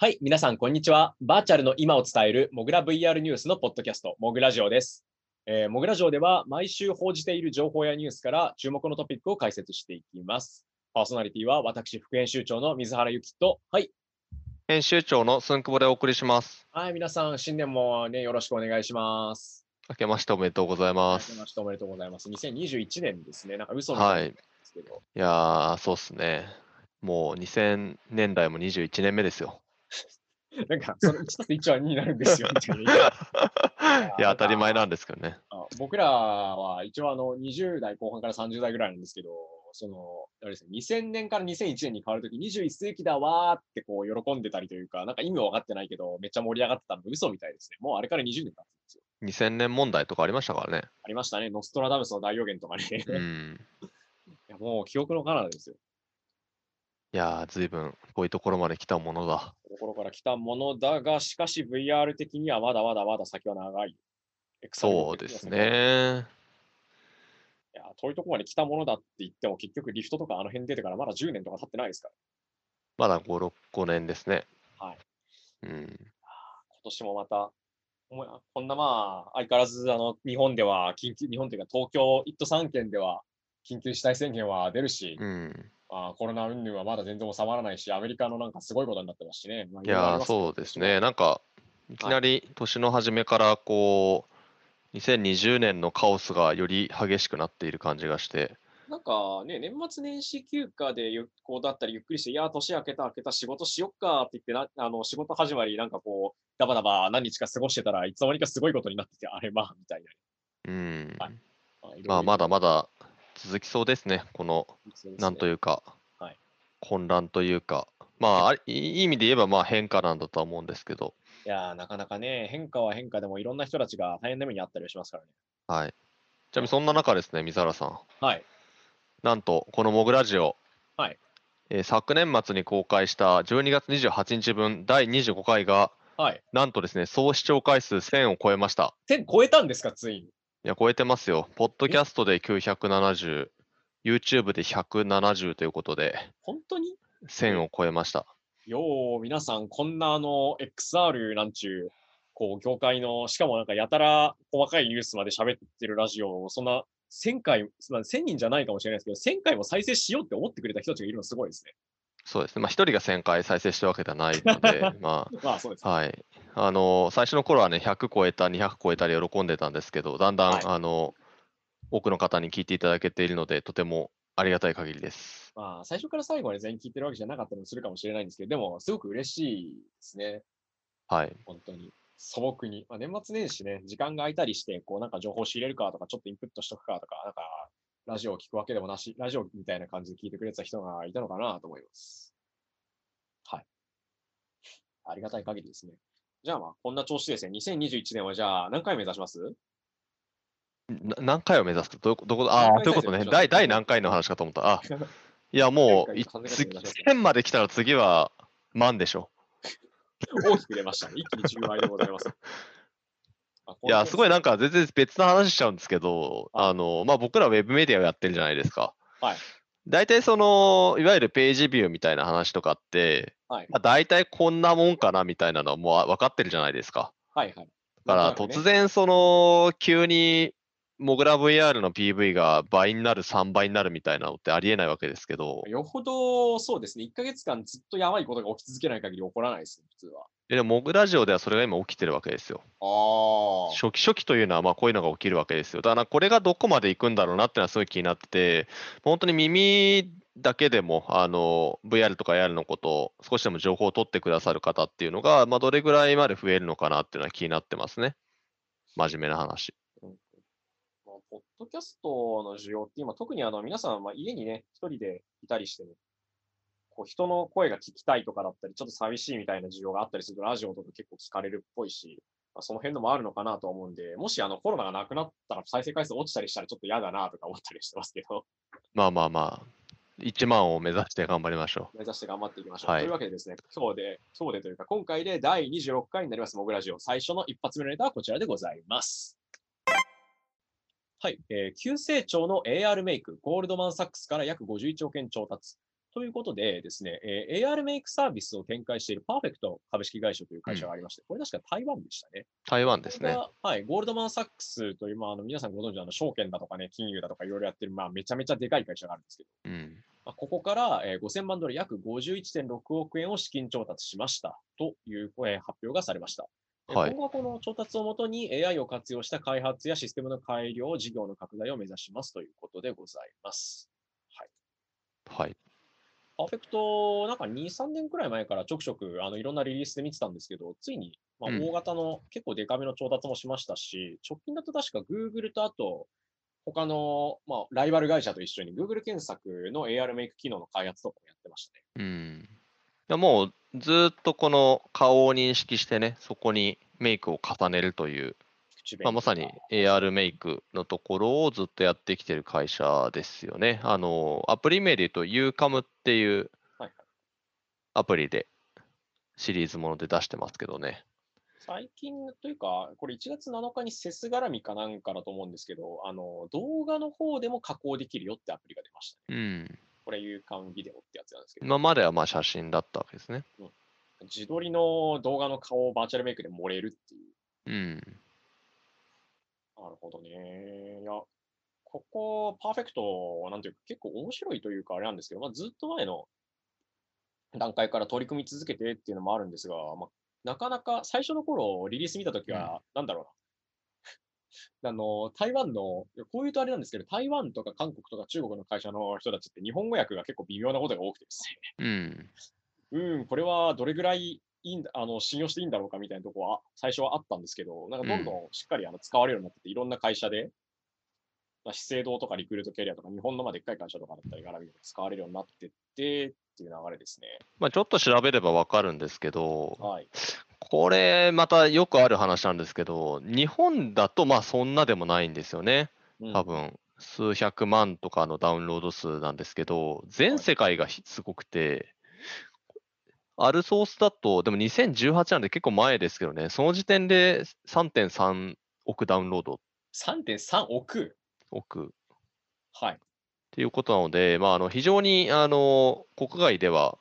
はい、皆さん、こんにちは。バーチャルの今を伝えるモグラ VR ニュースのポッドキャスト、モグラジオです。えーモグラジオでは毎週報じている情報やニュースから注目のトピックを解説していきます。パーソナリティは私、副編集長の水原由紀と、はい、編集長の寸久保でお送りします。はい、皆さん、新年もね、よろしくお願いします。明けましておめでとうございま明けす。ましておめでとうございます。2021年ですね、なんか嘘みたいなんですけど、いやー、そうっすね。もう2000年代も21年目ですよ。なんか、その1たす1は2になるんですよ、みたいな。いや、当たり前なんですけどね。あ僕らは一応あの20代後半から30代ぐらいなんですけど、その、あれですね、2000年から2001年に変わるとき、21世紀だわーってこう喜んでたりというか、なんか意味は分かってないけど、めっちゃ盛り上がってたのが嘘みたいですね。もうあれから20年経つんですよ。2000年問題とかありましたからね。ありましたね。ノストラダムスの大予言とかね。うん。いやもう記憶の彼方ですよ。いやー、随分遠いところまで来たものだ。ところから来たものだが、しかし VR 的にはまだまだまだ先は長い。そうです。ね。いや、遠いところまで来たものだって言っても、結局リフトとかあの辺出てからまだ10年とか経ってないですから。まだ5、6、5年ですね。はい。うん。今年もまた、こんなまあ、相変わらずあの日本では緊急、日本というか東京1都3県では緊急事態宣言は出るし、うん。まあ、コロナ云々はまだ全然収まらないし、アメリカのなんかすごいことになってますしね。まあいやー、そうですね。。なんか、いきなり年の初めからこう、2020年のカオスがより激しくなっている感じがして、なんかね、年末年始休暇でゆこうだったりゆっくりして、いやー、年明けた明けた仕事しよっかって言ってな、あの仕事始まり、なんかこう、ダバダバ何日か過ごしてたらいつの間にかすごいことになってて、あれまあ、みたいな。うん。はいまあ、まだまだ続きそうですね。この、ねなんというかはい、混乱というか、まあ、あいいい意味で言えば、まあ、変化なんだとは思うんですけど、いやー、なかなかね、変化は変化でもいろんな人たちが大変な目にあったりはしますからね。はい。ちなみにそんな中ですね、水原さん、はい。なんと、このモグラジオ、はいえー昨年末に公開した12月28日分第25回が、はい。なんとですね、総視聴回数1000を超えました。1000超えたんですか、ついに。いや、超えてますよ。ポッドキャストで970、YouTube で170ということで、本当に？1000を超えました。よう、皆さん、こんなあの、XR なんちゅう、こう、業界の、しかもなんかやたら細かいニュースまで喋ってるラジオを、そんな1000回、まあ、1000人じゃないかもしれないですけど、1000回も再生しようって思ってくれた人たちがいるのすごいですね。そうですね。まあ、一人が1000回再生してるわけではないので、ままあ、そうですあ、。はい。あの、最初の頃はね、100超えた、200超えたり喜んでたんですけど、だんだん、はいあの、多くの方に聞いていただけているので、とてもありがたい限りです。まあ、最初から最後まで全員聞いてるわけじゃなかったりもするかもしれないんですけど、でも、すごく嬉しいですね。はい。本当に。素朴に。まあ、年末年始ね、時間が空いたりして、こうなんか情報仕入れるかとか、ちょっとインプットしとくかとか、なんか、ラジオを聞くわけでもなし、ラジオみたいな感じで聞いてくれてた人がいたのかなと思います。はい。ありがたい限りですね。じゃあまあ、こんな調子ですね。2021年はじゃあ、何回目指します？な何回を目指す？かどことどことああ、ということね。第、第何回の話かと思った。あ、いや、もう、い何回か次考えてください1000まで来たら次は万でしょ。大きく出ましたね。一気に10倍でございます。あいや、すごいなんか、か全然別の話しちゃうんですけど、はいあの、まあ、僕らウェブメディアをやってるじゃないですか。はい。大体その、いわゆるページビューみたいな話とかって、はい。まあ、大体こんなもんかなみたいなのはもう分かってるじゃないですか。はいはい。だから突然その、急にモグラ VR の PV が倍になる、3倍になるみたいなのってありえないわけですけど、よほど、そうですね。1ヶ月間ずっとやばいことが起き続けない限り起こらないですね、普通は。ででもモグラジオではそれが今起きてるわけですよ。あ初期初期というのはまあこういうのが起きるわけですよ。だからこれがどこまで行くんだろうなっていうのはすごい気になってて、本当に耳だけでもあの VR とか AR のことを少しでも情報を取ってくださる方っていうのが、まあ、どれぐらいまで増えるのかなっていうのは気になってますね。真面目な話。まあポッドキャストの需要って今、特にあの皆さん、まあ、家にね、一人でいたりしてね、こう人の声が聞きたいとかだったり、ちょっと寂しいみたいな需要があったりすると、ラジオとか結構聞かれるっぽいし、まあ、その辺のもあるのかなと思うんで、もしあのコロナがなくなったら再生回数落ちたりしたらちょっと嫌だなとか思ったりしてますけど、まあまあまあ、1万を目指して頑張りましょ目指して頑張っていきましょう。はいというわけでですね、今日で、今日でというか、今回で第26回になります、モグラジオ。最初の一発目のネタはこちらでございます。はい、えー急成長の AR メイク、ゴールドマン・サックスから約51億円調達。ということでですね、えー AR メイクサービスを展開しているパーフェクト株式会社という会社がありまして、これ確か台湾でしたね。台湾ですね。はい、ゴールドマン・サックスという、まあ、あの皆さんご存知のあの証券だとかね、金融だとかいろいろやってる、まあ、めちゃめちゃでかい会社があるんですけど、うん。まあ、ここから、えー5000万ドル約51.6億円を資金調達しましたという、えー発表がされました。今後はこの調達をもとに AI を活用した開発やシステムの改良、事業の拡大を目指しますということでございます。はい。はい。パーフェクト、なんか2、3年くらい前からちょくちょくあのいろんなリリースで見てたんですけど、ついに、まあ、うん大型の結構デカめの調達もしましたし、直近だと確か Google とあと、他の、まあ、ライバル会社と一緒に Google 検索の AR メイク機能の開発とかもやってましたね。うん。もうずーっとこの顔を認識してね、そこにメイクを重ねるという、まあ、まさに AR メイクのところをずっとやってきてる会社ですよね。あの、アプリ名で言うと UCAM っていうアプリでシリーズもので出してますけどね。最近というか、これ1月7日にセス絡みかなんかだと思うんですけど、あの動画の方でも加工できるよってアプリが出ましたね。うん。これ、有感ビデオってやつなんですけど、今まではまあ写真だったわけですね。自撮りの動画の顔をバーチャルメイクで盛れるっていう。うん。なるほどね。いや、ここ、パーフェクト、なんていうか、結構面白いというか、あれなんですけど、まあ、ずっと前の段階から取り組み続けてっていうのもあるんですが、まあ、なかなか最初の頃、リリース見たときは、なんだろうな。あの、台湾の、こういうとあれなんですけど、台湾とか韓国とか中国の会社の人たちって日本語訳が結構微妙なことが多くてですうん。ね、うん、これはどれぐらいいいんだ、あの、信用していいんだろうかみたいなところは最初はあったんですけど、なんかどんどんしっかりあの使われるようになってて、いろんな会社で、まあ、資生堂とかリクルートキャリアとか、日本のまあでっかい会社とかだったり、絡みで使われるようになってってっていう流れですね。まあちょっと調べればわかるんですけど、はい。これまたよくある話なんですけど、日本だとまあそんなでもないんですよね。うん多分数百万とかのダウンロード数なんですけど、全世界がひすごくて、あるソースだと、でも2018なんで結構前ですけどね、その時点で3.3億ダウンロード3.3億？億はい。っていうことなので、まあ、あの非常にあの国外では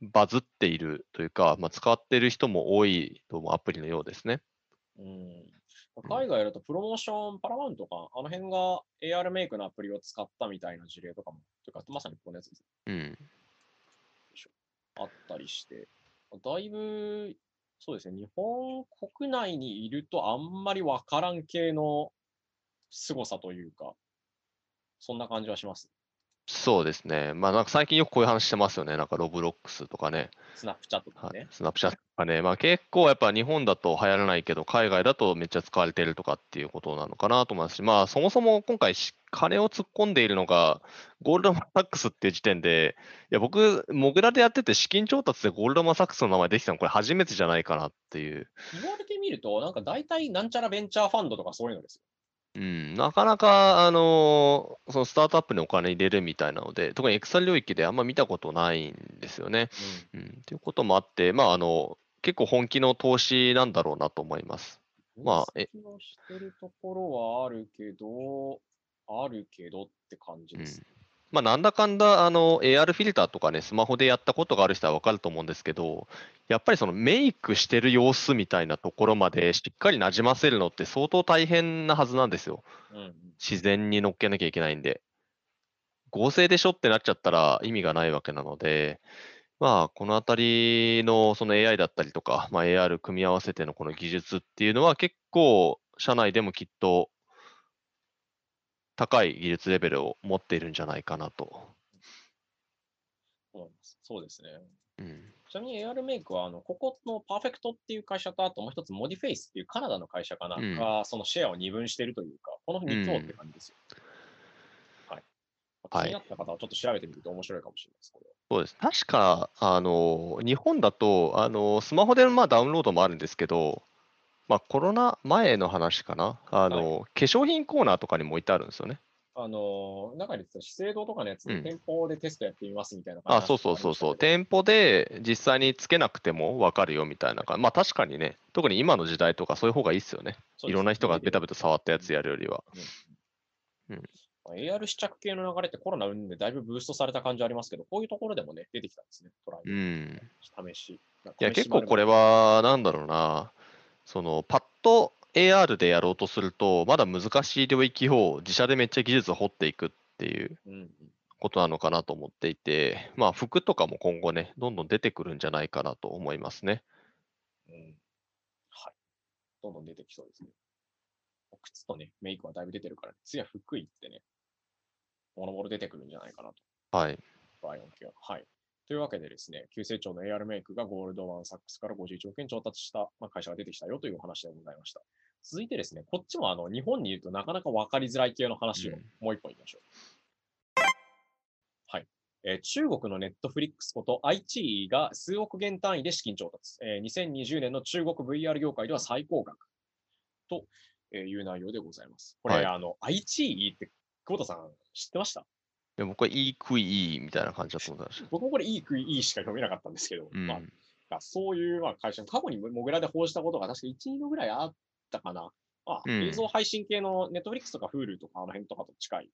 バズっているというか、まあ、使っている人も多いと思うアプリのようですね。うん。海外だとプロモーション、パラマウントとか、あの辺が AR メイクのアプリを使ったみたいな事例とかも、というか、まさにこのやつですうん。あったりして、だいぶ、そうですね、日本国内にいるとあんまりわからん系の凄さというか、そんな感じはします。そうですね。まあ、なんか最近よくこういう話してますよね。なんかロブロックスとかね、スナップチャットとかはいね。スナップチャットとかね、まあ、結構やっぱ日本だと流行らないけど、海外だとめっちゃ使われてるとかっていうことなのかなと思いますし、まあ、そもそも今回し、金を突っ込んでいるのが、ゴールドマンサックスっていう時点で、いや、僕、モグラでやってて資金調達でゴールドマンサックスの名前できたの、これ初めてじゃないかなっていう。言われてみると、なんか大体なんちゃらベンチャーファンドとかそういうのですよ。うん、なかなか、あのーそのスタートアップにお金入れるみたいなので、特にエクサ領域であんま見たことないんですよね。うん、ということもあって、まあ、あの、結構本気の投資なんだろうなと思います。まあえ分析はしてるところはあるけど、あるけどって感じです。まあ、なんだかんだ、あの、AR フィルターとかね、スマホでやったことがある人はわかると思うんですけど、やっぱりそのメイクしてる様子みたいなところまでしっかりなじませるのって相当大変なはずなんですよ。うんうん自然に乗っけなきゃいけないんで。合成でしょってなっちゃったら意味がないわけなので、まあ、このあたりのその AI だったりとか、まあ、AR 組み合わせてのこの技術っていうのは結構、社内でもきっと高い技術レベルを持っているんじゃないかなと。そうですね。うん。ちなみに AR メイクは、あの、ここのパーフェクトっていう会社と、あともう一つモディフェイスっていうカナダの会社かな、うんが、そのシェアを二分しているというか、この2強って感じですよ。はい。まあはい気になった方はちょっと調べてみると面白いかもしれないです、これは。そうです。確か、あの、日本だと、あの、スマホでまあダウンロードもあるんですけど、まあコロナ前の話かな。あの、化粧品コーナーとかにも置いてあるんですよね。あのー、中に資生堂とかのやつでうん店舗でテストやってみますみたいなあ、そうそうそうそう。店舗で実際につけなくても分かるよみたいな感じ。まあ確かにね、特に今の時代とかそういう方がいいっすよね。いろんな人がベタベタ触ったやつやるよりは。うん AR 試着系の流れってコロナ云々でだいぶブーストされた感じありますけど、こういうところでもね、出てきたんですね、トライうん。試し。いや、結構これは、は、なんだろうな、その、パッと AR でやろうとすると、まだ難しい領域を自社でめっちゃ技術を掘っていくっていうことなのかなと思っていて、まあ、服とかも今後ね、どんどん出てくるんじゃないかなと思いますね。うん。はい。どんどん出てきそうですね。靴とね、メイクはだいぶ出てるから、次は服行ってね、もろもろ出てくるんじゃないかなと。はい。ライオン系は。はい。というわけでですね、急成長の AR メイクがゴールドマンサックスから51億円調達した、まあ、会社が出てきたよというお話でございました。続いてですね、こっちもあの日本にいるとなかなか分かりづらい系の話をうんもう一本言いましょう。はい。えー中国のネットフリックスこと iQIYI が数億元単位で資金調達。えー2020年の中国 VR 業界では最高額という内容でございます。これ、はいあの iQIYI って久保田さん知ってました？でもこれ、いい食いいいみたいな感じだと思ってました。僕もこれいい食いいいしか読めなかったんですけど、うんまあ、がそういうまあ会社、過去にモグラで報じたことが確か1、2度ぐらいあったかな。まあ、うん映像配信系の Netflix とか Hulu とかあの辺とかと近い、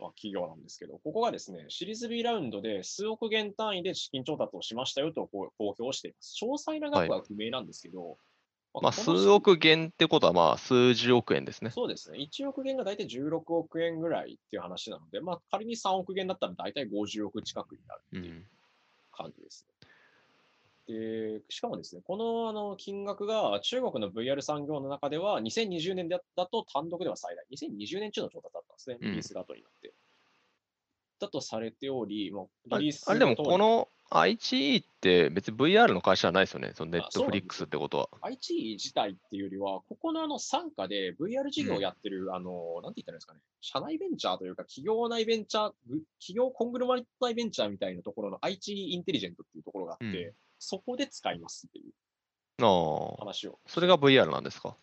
まあ、企業なんですけど、ここがですね、シリーズ B ラウンドで数億元単位で資金調達をしましたよとこう公表しています。詳細な額は不明なんですけど、まあ、数億元ってことは、まあ、数十億円ですね。そうですね。1億元が大体16億円ぐらいっていう話なので、まあ、仮に3億元だったら大体50億近くになる。うん。感じですね。で、しかもですね、このあの金額が中国の VR 産業の中では2020年だだと単独では最大。2020年中の調達だったんですね、うんリスが後になって。だとされており、もうあリリースあれでも、この IGE って別に VR の会社はないですよね。そのネットフリックスってことは。IT 自体っていうよりは、ここのあの傘下で VR 事業をやってる、あの、なんて言ったらいいんですかね、社内ベンチャーというか、企業内ベンチャー、ぐ企業コングロマリット内ベンチャーみたいなところの IT インテリジェントっていうところがあって、うんそこで使いますっていう。話を。それが VR なんですか？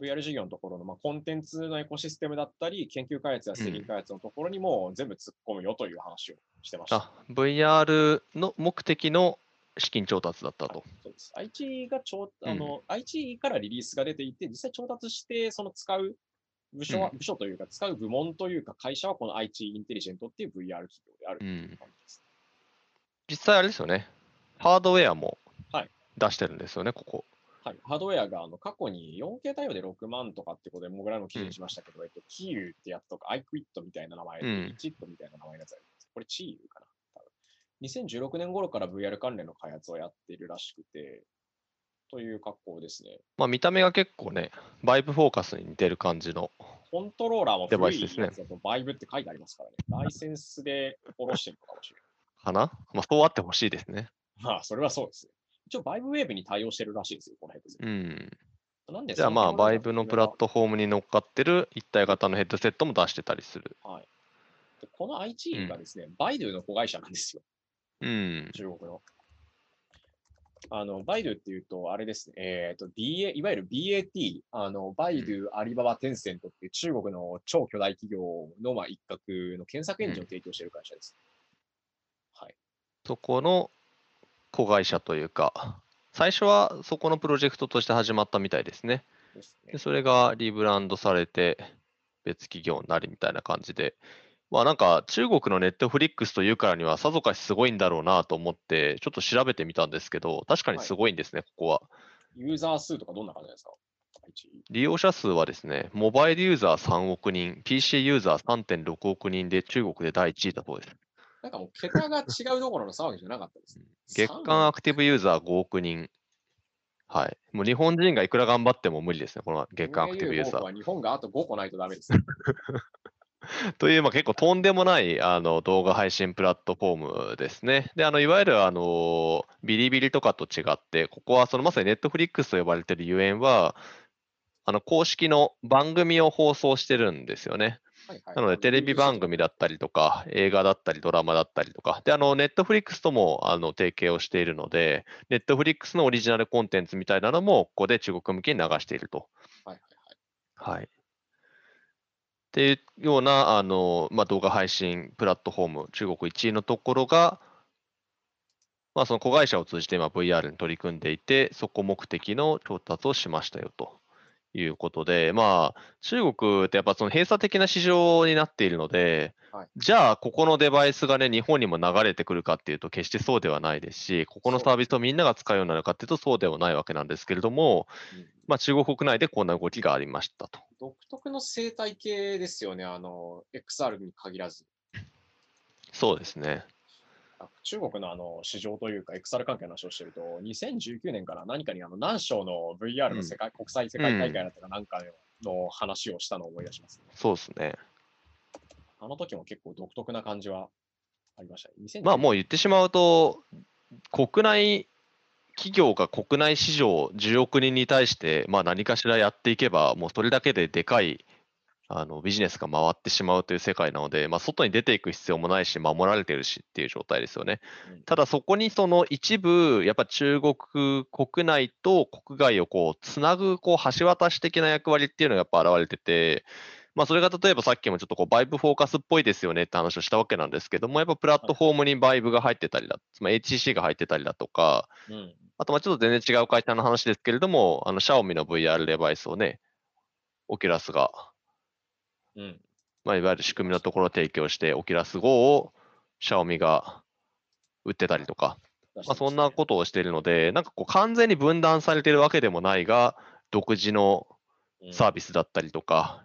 VR 事業のところの、まあ、コンテンツのエコシステムだったり、研究開発や製品開発のところにも全部突っ込むよという話をしてました。あ、VR の目的の資金調達だったと。そうです。IT が調、あの、IT からリリースが出ていて、実際調達して、その使う部署は、うん部署というか、使う部門というか、会社はこの IT インテリジェントっていう VR 企業であるという感じです。実際あれですよね。ハードウェアもはい出してるんですよね、ここ。はい。ハードウェアが、あの、過去に 4K 対応で6万とかってことで、もぐらの記事にしましたけど、えっと、キーウってやつとか、アイクイットみたいな名前で、うんチットみたいな名前のやつあります。これ、チーウかな多分。2016年頃から VR 関連の開発をやっているらしくて、という格好ですね。まあ見た目が結構ね、バイブフォーカスに似てる感じの。コントローラーもデバですねバイブって書いてありますからね。ライセンスで下ろしてるのかもしれかな？まあそうあってほしいですね。ない。まあ、それはそうですね。一応、バイブウェーブに対応してるらしいですよ、このヘッドセット。うん。なんでじゃあまあ、バイブのプラットフォームに乗っかってる一体型のヘッドセットも出してたりする。はい。でこの IT がですね、バイドゥの子会社なんですよ。うん。中国の。あの、バイドゥっていうと、あれですね、えっ、と、BA、いわゆる BAT、あの、バイドゥ、アリババ、テンセントっていう中国の超巨大企業の、まあ、一角の検索エンジンを提供している会社です。はい。そこの子会社というか、最初はそこのプロジェクトとして始まったみたいですね。ですねで。それがリブランドされて別企業になりみたいな感じで、まあなんか中国のネットフリックスというからにはさぞかしすごいんだろうなと思ってちょっと調べてみたんですけど、確かにすごいんですね、ここは。ユーザー数とかどんな感じですか？利用者数はですね、モバイルユーザー3億人、PC ユーザー3.6億人で中国で第1位だそうです。なんかもう桁が違うどころの騒ぎじゃなかったですね。月間アクティブユーザー5億人。はい。もう日本人がいくら頑張っても無理ですね、この月間アクティブユーザー。は日本があと5個ないとダメです。という、まあ、結構とんでもないあの動画配信プラットフォームですね。で、あのいわゆるあのビリビリとかと違って、ここはそのまさにネットフリックスと呼ばれているゆえんは、あの公式の番組を放送してるんですよね。なので、テレビ番組だったりとか、映画だったり、ドラマだったりとか、で、あの、ネットフリックスともあの提携をしているので、ネットフリックスのオリジナルコンテンツみたいなのも、ここで中国向けに流していると。はいはいはい。はい。っていうようなあの、まあ、動画配信プラットフォーム、中国1位のところが、まあ、その子会社を通じて今 VR に取り組んでいて、そこ目的の調達をしましたよということで、まあ、中国ってやっぱその閉鎖的な市場になっているので、はいじゃあ、ここのデバイスがね、日本にも流れてくるかっていうと、決してそうではないですし、ここのサービスをみんなが使うようになるかっていうと、そうではないわけなんですけれども、うんまあ、中国国内でこんな動きがありましたと。独特の生態系ですよね、あの、XR に限らず。そうですね。あ中国のあの市場というか、XR 関係の話をしてると、2019年から何かにあの南省の VR の世界、国際世界大会だったかなんかの話をしたのを思い出します、ねそうですね。あの時も結構独特な感じはありましたね。2019まあ、もう言ってしまうと、国内企業が国内市場10億人に対して、まあ、何かしらやっていけば、もうそれだけででかいあのビジネスが回ってしまうという世界なので、まあ、外に出ていく必要もないし、守られてるしっていう状態ですよね。うん。ただそこにその一部、やっぱ中国国内と国外をこうつなぐこう橋渡し的な役割っていうのがやっぱ現れてて、まあ、それが例えばさっきもちょっとこうバイブフォーカスっぽいですよねって話をしたわけなんですけども、やっぱプラットフォームに VIVE が入ってたりだ、つまり HTC が入ってたりだとか、うん。あとまあちょっと全然違う会社の話ですけれども、あの、シャオミの VR デバイスをね、 Oculus が、うん。まあ、いわゆる仕組みのところを提供して、 Oculus Go をシャオミが売ってたりとか、まあ、そんなことをしているので、なんかこう完全に分断されているわけでもないが、独自のサービスだったりとか、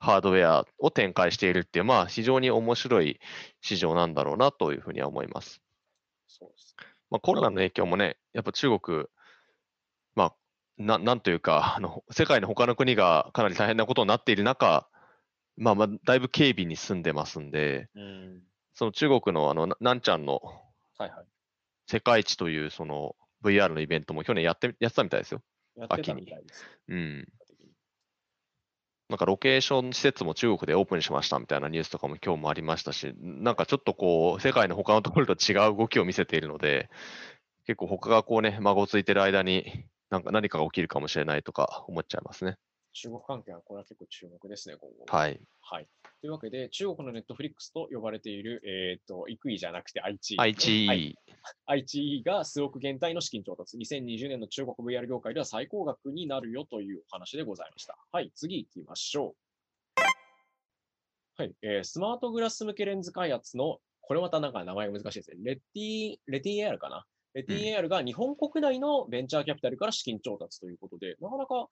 ハードウェアを展開しているっていう、まあ非常に面白い市場なんだろうなというふうには思います。そうですまあ、コロナの影響もね、やっぱ中国、まあ、ななんというかあの、世界の他の国がかなり大変なことになっている中、まあ、まあだいぶ軽微に住んでますんで、うんその中国のあのななんちゃんのはいはい。世界一というその VR のイベントも去年やってやってたみたいですよ。やってた秋にみたいです。うん。なんかロケーション施設も中国でオープンしましたみたいなニュースとかも今日もありましたし、なんかちょっとこう、世界の他のところと違う動きを見せているので、結構他がこうね、孫ついてる間に、なんか何かが起きるかもしれないとか思っちゃいますね。中国関係はこれは結構注目ですね、今後。はい。はい。というわけで、中国のネットフリックスと呼ばれている、えっ、と、イクイじゃなくて愛知、愛知、はい、愛知が数億元単位の資金調達。2020年の中国 VR 業界では最高額になるよというお話でございました。はい、次行きましょう。はい、えースマートグラス向けレンズ開発の、これまたなんか名前が難しいですね。レティ、レティ AR かな。レティ AR が日本国内のベンチャーキャピタルから資金調達ということで、なかなか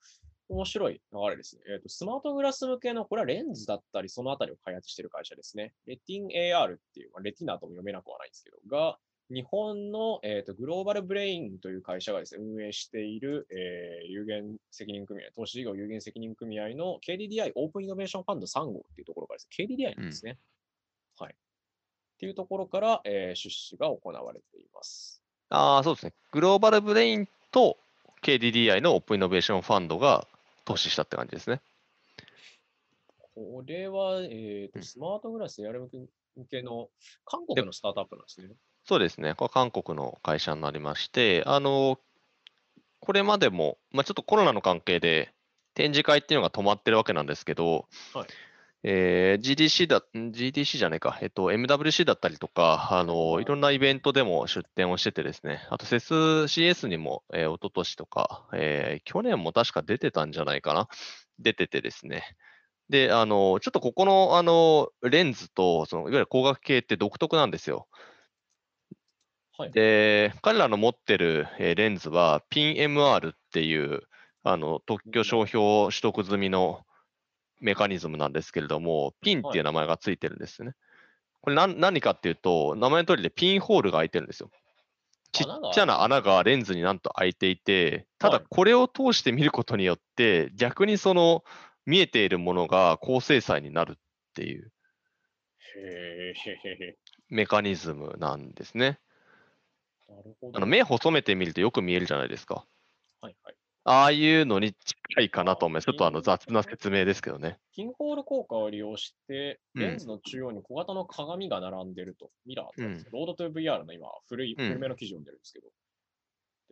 面白い流れですね。えっ、と、スマートグラス向けの、これはレンズだったり、そのあたりを開発している会社ですね。レティン AR っていう、まあ、レティナとも読めなくはないんですけど、が、日本の、えー、とグローバルブレインという会社がですね、運営している、えー有限責任組合、投資事業有限責任組合の KDDI オープンイノベーションファンド3号っていうところからですね、KDDI なんですね。はい。っていうところから、えー出資が行われています。ああ、そうですね。グローバルブレインと KDDI のオープンイノベーションファンドが投資したって感じですね。これは、えーうんとスマートグラス AR 向けの韓国のスタートアップなんですね。そうですね。これ韓国の会社になりまして、あの、これまでも、まあ、ちょっとコロナの関係で展示会っていうのが止まってるわけなんですけど、はいえー GDC だ、ん GDC じゃないか、えっと、MWC だったりとか、あの、いろんなイベントでも出展をしててですね、あと CES にも、えー、一昨年とか、えー去年も確か出てたんじゃないかな、出ててですね、で、あの、ちょっとここの、あの、レンズと、その、いわゆる光学系って独特なんですよ。はい。で、彼らの持ってるえーレンズは PIN-MR っていうあの特許商標取得済みのメカニズムなんですけれども、PIN っていう名前がついてるんですね。これ何何かっていうと、名前の通りでピンホールが開いてるんですよ。ちっちゃな穴がレンズになんと開いていて、ただはいこれを通して見ることによって、逆にその見えているものが高精細になるっていうメカニズムなんですね。なるほど。あの目細めてみるとよく見えるじゃないですか。はいはい。ああいうのに近いかなと思います。ちょっとあの雑な説明ですけどね。ピンホール効果を利用して、うんレンズの中央に小型の鏡が並んでると。ミラーですねロードトゥ VR の今、古い、うん古めの記事を読んでるんですけど、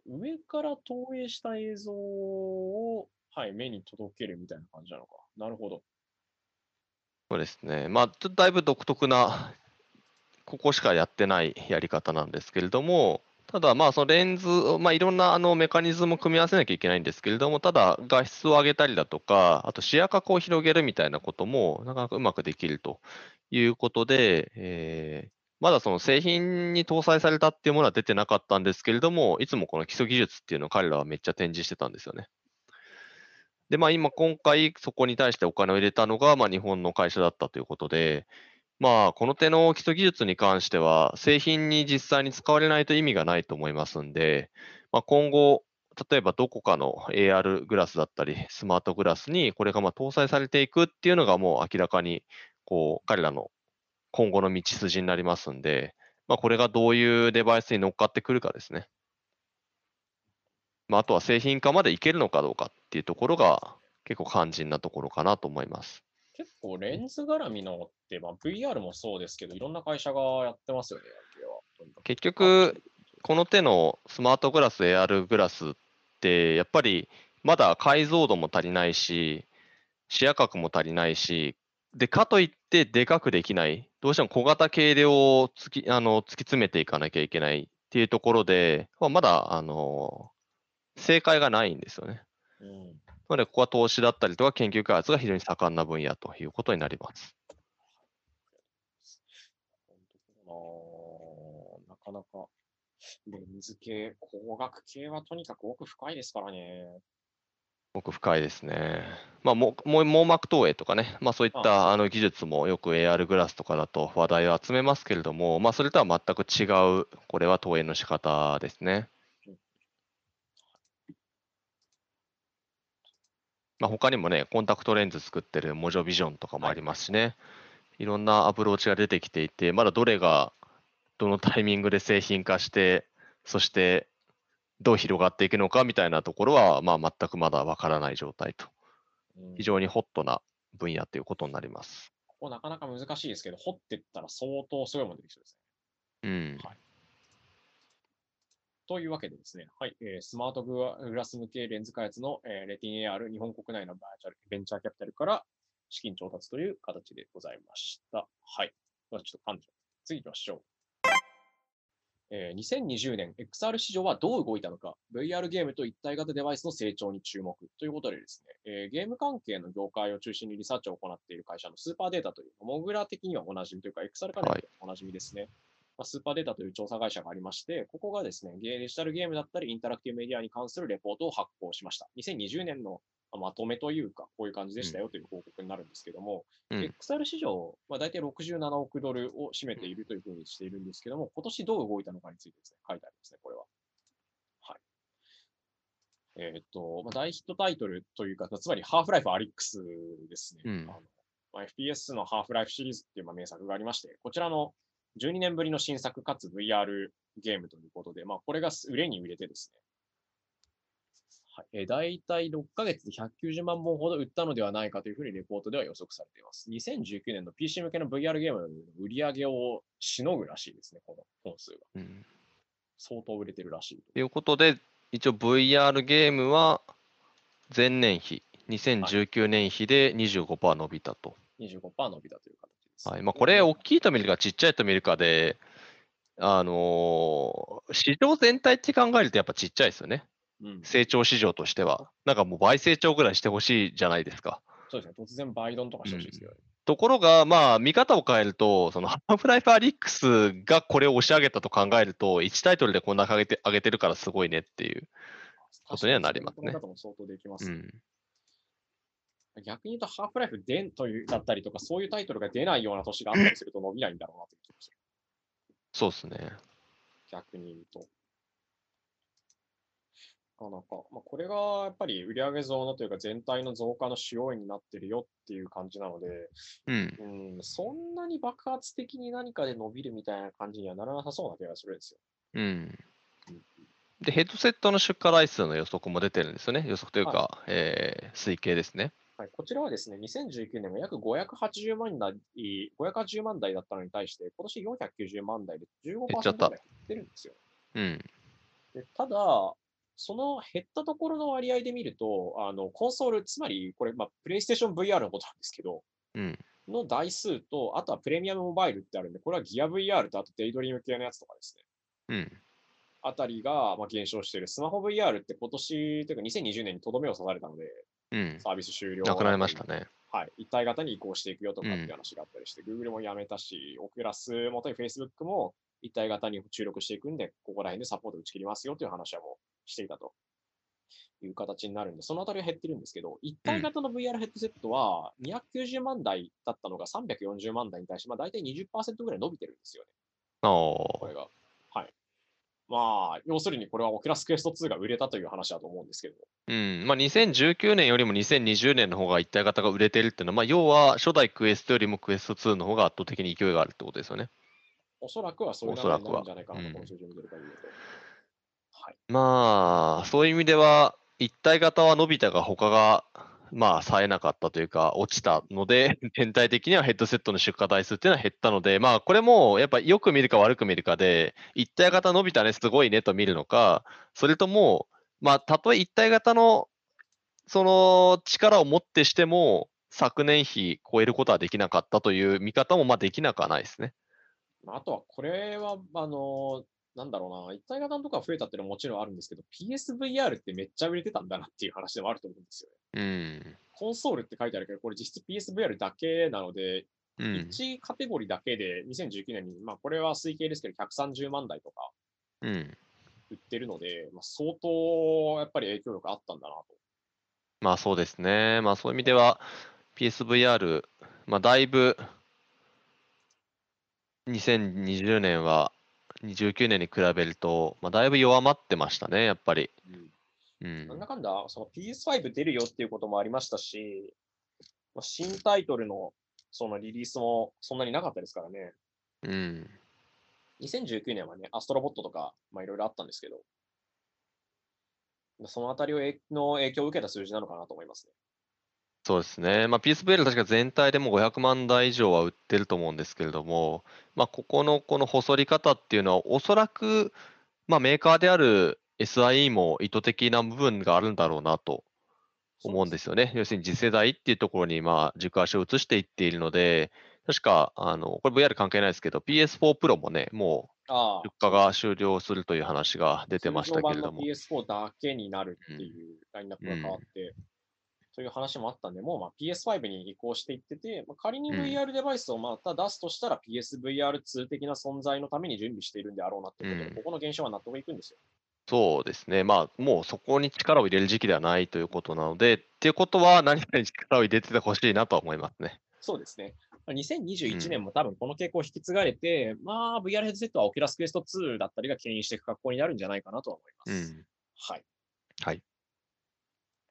上から投影した映像を、はい、目に届けるみたいな感じなのか。なるほど。そうですね。まあ、ちょっとだいぶ独特な、ここしかやってないやり方なんですけれども、ただ、まあ、そのレンズを、まあ、いろんなあのメカニズムを組み合わせなきゃいけないんですけれども、ただ、画質を上げたりだとか、あと視野角を広げるみたいなことも、なかなかうまくできるということで、えーまだその製品に搭載されたっていうものは出てなかったんですけれども、いつもこの基礎技術っていうのを彼らはめっちゃ展示してたんですよね。で、まあ今今回そこに対してお金を入れたのが、まあ日本の会社だったということで、まあこの手の基礎技術に関しては製品に実際に使われないと意味がないと思いますんで、まあ今後、例えばどこかの AR グラスだったり、スマートグラスにこれがまあ搭載されていくっていうのがもう明らかにこう彼らの今後の道筋になりますんで、まあ、これがどういうデバイスに乗っかってくるかですね。まあ、あとは製品化までいけるのかどうかっていうところが結構肝心なところかなと思います。結構レンズ絡みのって、まあ、VR もそうですけど、いろんな会社がやってますよね、結局、この手のスマートグラス、AR グラスって、やっぱりまだ解像度も足りないし、視野角も足りないし、で、かといってでかくできない。どうしても小型軽量を突きあの突き詰めていかなきゃいけないっていうところで、まあまだ、あの、正解がないんですよね。うんなので、ここは投資だったりとか研究開発が非常に盛んな分野ということになります。なかなか、レンズ系、光学系はとにかく奥深いですからね。奥深いですね。まあ、もも網膜投影とかね、まあ、そういっあたあの技術もよく AR グラスとかだと話題を集めますけれども、まあ、それとは全く違う、これは投影の仕方ですね。まあ、他にもね、コンタクトレンズ作ってるモジョビジョンとかもありますしね、いろんなアプローチが出てきていて、まだどれがどのタイミングで製品化して、そしてどう広がっていくのかみたいなところは、まあ、全くまだわからない状態と。うん非常にホットな分野ということになります。ここなかなか難しいですけど、掘ってったら相当すごいものできそうですね。うん。というわけでですね、はい、えースマートグラス向けレンズ開発の、えーレティン AR 日本国内のバーチャルベンチャーキャピタルから資金調達という形でございました。はい。ではちょっと噛んじ。次行きましょう。えー2020年 XR 市場はどう動いたのか、VR ゲームと一体型デバイスの成長に注目ということでですね、えーゲーム関係の業界を中心にリサーチを行っている会社のスーパーデータという、モグラ的にはおなじみというか、XR 関連でおなじみですね。まあ、 SuperData という調査会社がありまして、ここがですね、ゲーデジタルゲームだったり、インタラクティブメディアに関するレポートを発行しました。2020年のまとめというか、こういう感じでしたよという報告になるんですけども、うん XR 市場、まあ、大体67億ドルを占めているというふうにしているんですけども、今年どう動いたのかについてですね、書いてありますね、これは。はい。えーっと、まあ、大ヒットタイトルというか、つまりハーフライフアリックスですね。うんあのまあ、FPS のハーフライフシリーズっていうまあ名作がありまして、こちらの12年ぶりの新作かつ VR ゲームということで、まあ、これが売れに売れてですね、はいえー、大体6ヶ月で190万本ほど売ったのではないかというふうにレポートでは予測されています。2019年の PC 向けの VR ゲームの売り上げをしのぐらしいですね、この本数が。うん相当売れてるらしいと。ということで、一応 VR ゲームは前年比、2019年比で25%伸びたと。25%伸びたという形。はいまあ、これ、大きいと見るかちっちゃいと見るかで、あのー市場全体って考えるとやっぱちっちゃいですよね。うん、成長市場としては。なんかもう倍成長ぐらいしてほしいじゃないですか。そうですね、突然バイドンとかしてほしいですけどね。ところが、まあ、見方を変えると、そのハーフライフアリックスがこれを押し上げたと考えると、1タイトルでこんな上げて上げてるからすごいねっていう。ことにはなりますね、うん。逆に言うと、ハーフライフでんというだったりとか、そういうタイトルが出ないような年があったりすると伸びないんだろうなと。そうですね。逆に言うと。なかなか、まあ、これがやっぱり売上増のというか全体の増加の主要因になってるよっていう感じなので、うん。うん、そんなに爆発的に何かで伸びるみたいな感じにはならなさそうな気がするんですよ。うん。で、ヘッドセットの出荷台数の予測も出てるんですよね。予測というか、えー推計ですね。はい、こちらはですね、2019年は約580万台、580万台だったのに対して、今年490万台で15%減っちゃったぐらい減ってるんですよ。うん。でただ、その減ったところの割合で見ると、あのコンソール、つまりこれ、まあ、プレイステーション VR のことなんですけど、うん。の台数と、あとはプレミアムモバイルってあるんで、これはギア VR とあとデイドリーム系のやつとかですね。うん。あたりが、まあ、減少している。スマホ VR って今年、というか2020年にとどめを刺されたので、うん。サービス終了。なくなりましたね。はい。一体型に移行していくよとかっていう話があったりして、Google もやめたし、オキュラス、もとに Facebook も一体型に注力していくんで、ここら辺でサポート打ち切りますよという話はもうしていたという形になるんで、そのあたりは減ってるんですけど、一体型の VR ヘッドセットは290万台だったのが340万台に対して、まあ大体20%ぐらい伸びてるんですよね。あ。まあ、要するにこれは Oculus Quest 2が売れたという話だと思うんですけど、うん。まあ、2019年よりも2020年の方が一体型が売れてるっていうのは、まあ、要は初代 Quest よりも Quest 2の方が圧倒的に勢いがあるってことですよね。おそらくはそういうなるんじゃないかなと、この数字を見てる限りだと。はい。まあ、そういう意味では、一体型は伸びたが他が、まあ、冴えなかったというか、落ちたので、全体的にはヘッドセットの出荷台数っていうのは減ったので、まあ、これもやっぱよく見るか悪く見るかで、一体型伸びたね、すごいねと見るのか、それとも、まあ、たとえ一体型のその力をもってしても、昨年比超えることはできなかったという見方もまあできなくはないですね。あとは、これは、あの、なんだろうな、一体型のとか増えたっていうのはもちろんあるんですけど、PSVR ってめっちゃ売れてたんだなっていう話でもあると思うんですよね。うん。コンソールって書いてあるけど、これ実質 PSVR だけなので、うん。1カテゴリーだけで2019年に、まあこれは推計ですけど、130万台とかうん。売ってるので、まあ、相当やっぱり影響力あったんだなと。まあそうですね。まあそういう意味では PSVR、まあだいぶ2020年は29年に比べると、まあ、だいぶ弱まってましたね、やっぱり。うんなんだかんだ、その PS5 出るよっていうこともありましたし、まあ新タイトルのそのリリースもそんなになかったですからね。うん。2019年はね、アストロボットとか、まあいろいろあったんですけど、そのあたりをえの影響を受けた数字なのかなと思いますね。そうですね。まあ PSVR 確か全体でも500万台以上は売ってると思うんですけれども、まあここのこの細り方っていうのはおそらく、まあメーカーである SIE も意図的な部分があるんだろうなと思うんですよね。要するに次世代っていうところにまあ軸足を移していっているので、確か、あの、これ VR 関係ないですけど、PS4 Pro もね、もあう出荷が終了するという話が出てましたけれども通。常版の PS4 だけになるっていうラインナップが変わって、そういう話もあったんで、もうまあ PS5 に移行していってて、まあ、仮にうん VR デバイスをまた出すとしたら PSVR2 的な存在のために準備しているんであろうなってことで、うんここの現象は納得いくんですよ。そうですね。まあ、もうそこに力を入れる時期ではないということなので、っていうことは何かに力を入れててほしいなとは思いますね。そうですね。まあ2021年も多分この傾向を引き継がれて、まあ VR ヘッドセットは Oculus Quest 2だったりが牽引していく格好になるんじゃないかなとは思います。うん。はい。はい。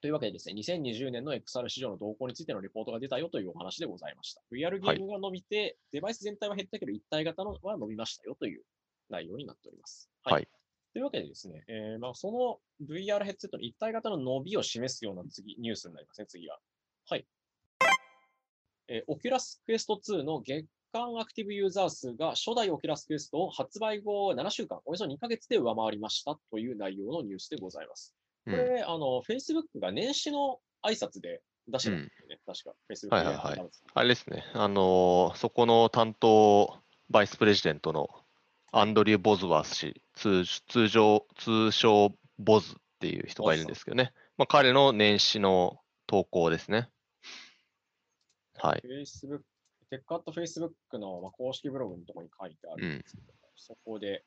というわけでですね、2020年の XR 市場の動向についてのレポートが出たよというお話でございました。VR ゲームが伸びて、デバイス全体は減ったけど、一体型のは伸びましたよという内容になっております。はいというわけでですね、えーまあ、その VR ヘッドセットの一体型の伸びを示すような次ニュースになりますね、次は。はい。えー、Oculus Quest 2の月間アクティブユーザー数が初代 Oculus Quest を発売後7週間、およそ2ヶ月で上回りましたという内容のニュースでございます。うんこれ、あの、Facebook が年始の挨拶で出してたんですよね、確か。Facebook はいはいはいあれですね。あのーそこの担当バイスプレジデントのアンドリュー・ボズワース氏、通通常、通称ボズっていう人がいるんですけどね。まあ、彼の年始の投稿ですね。はい。Facebook、テックアット Facebook の、まあ、公式ブログのところに書いてあるんですけど、そこで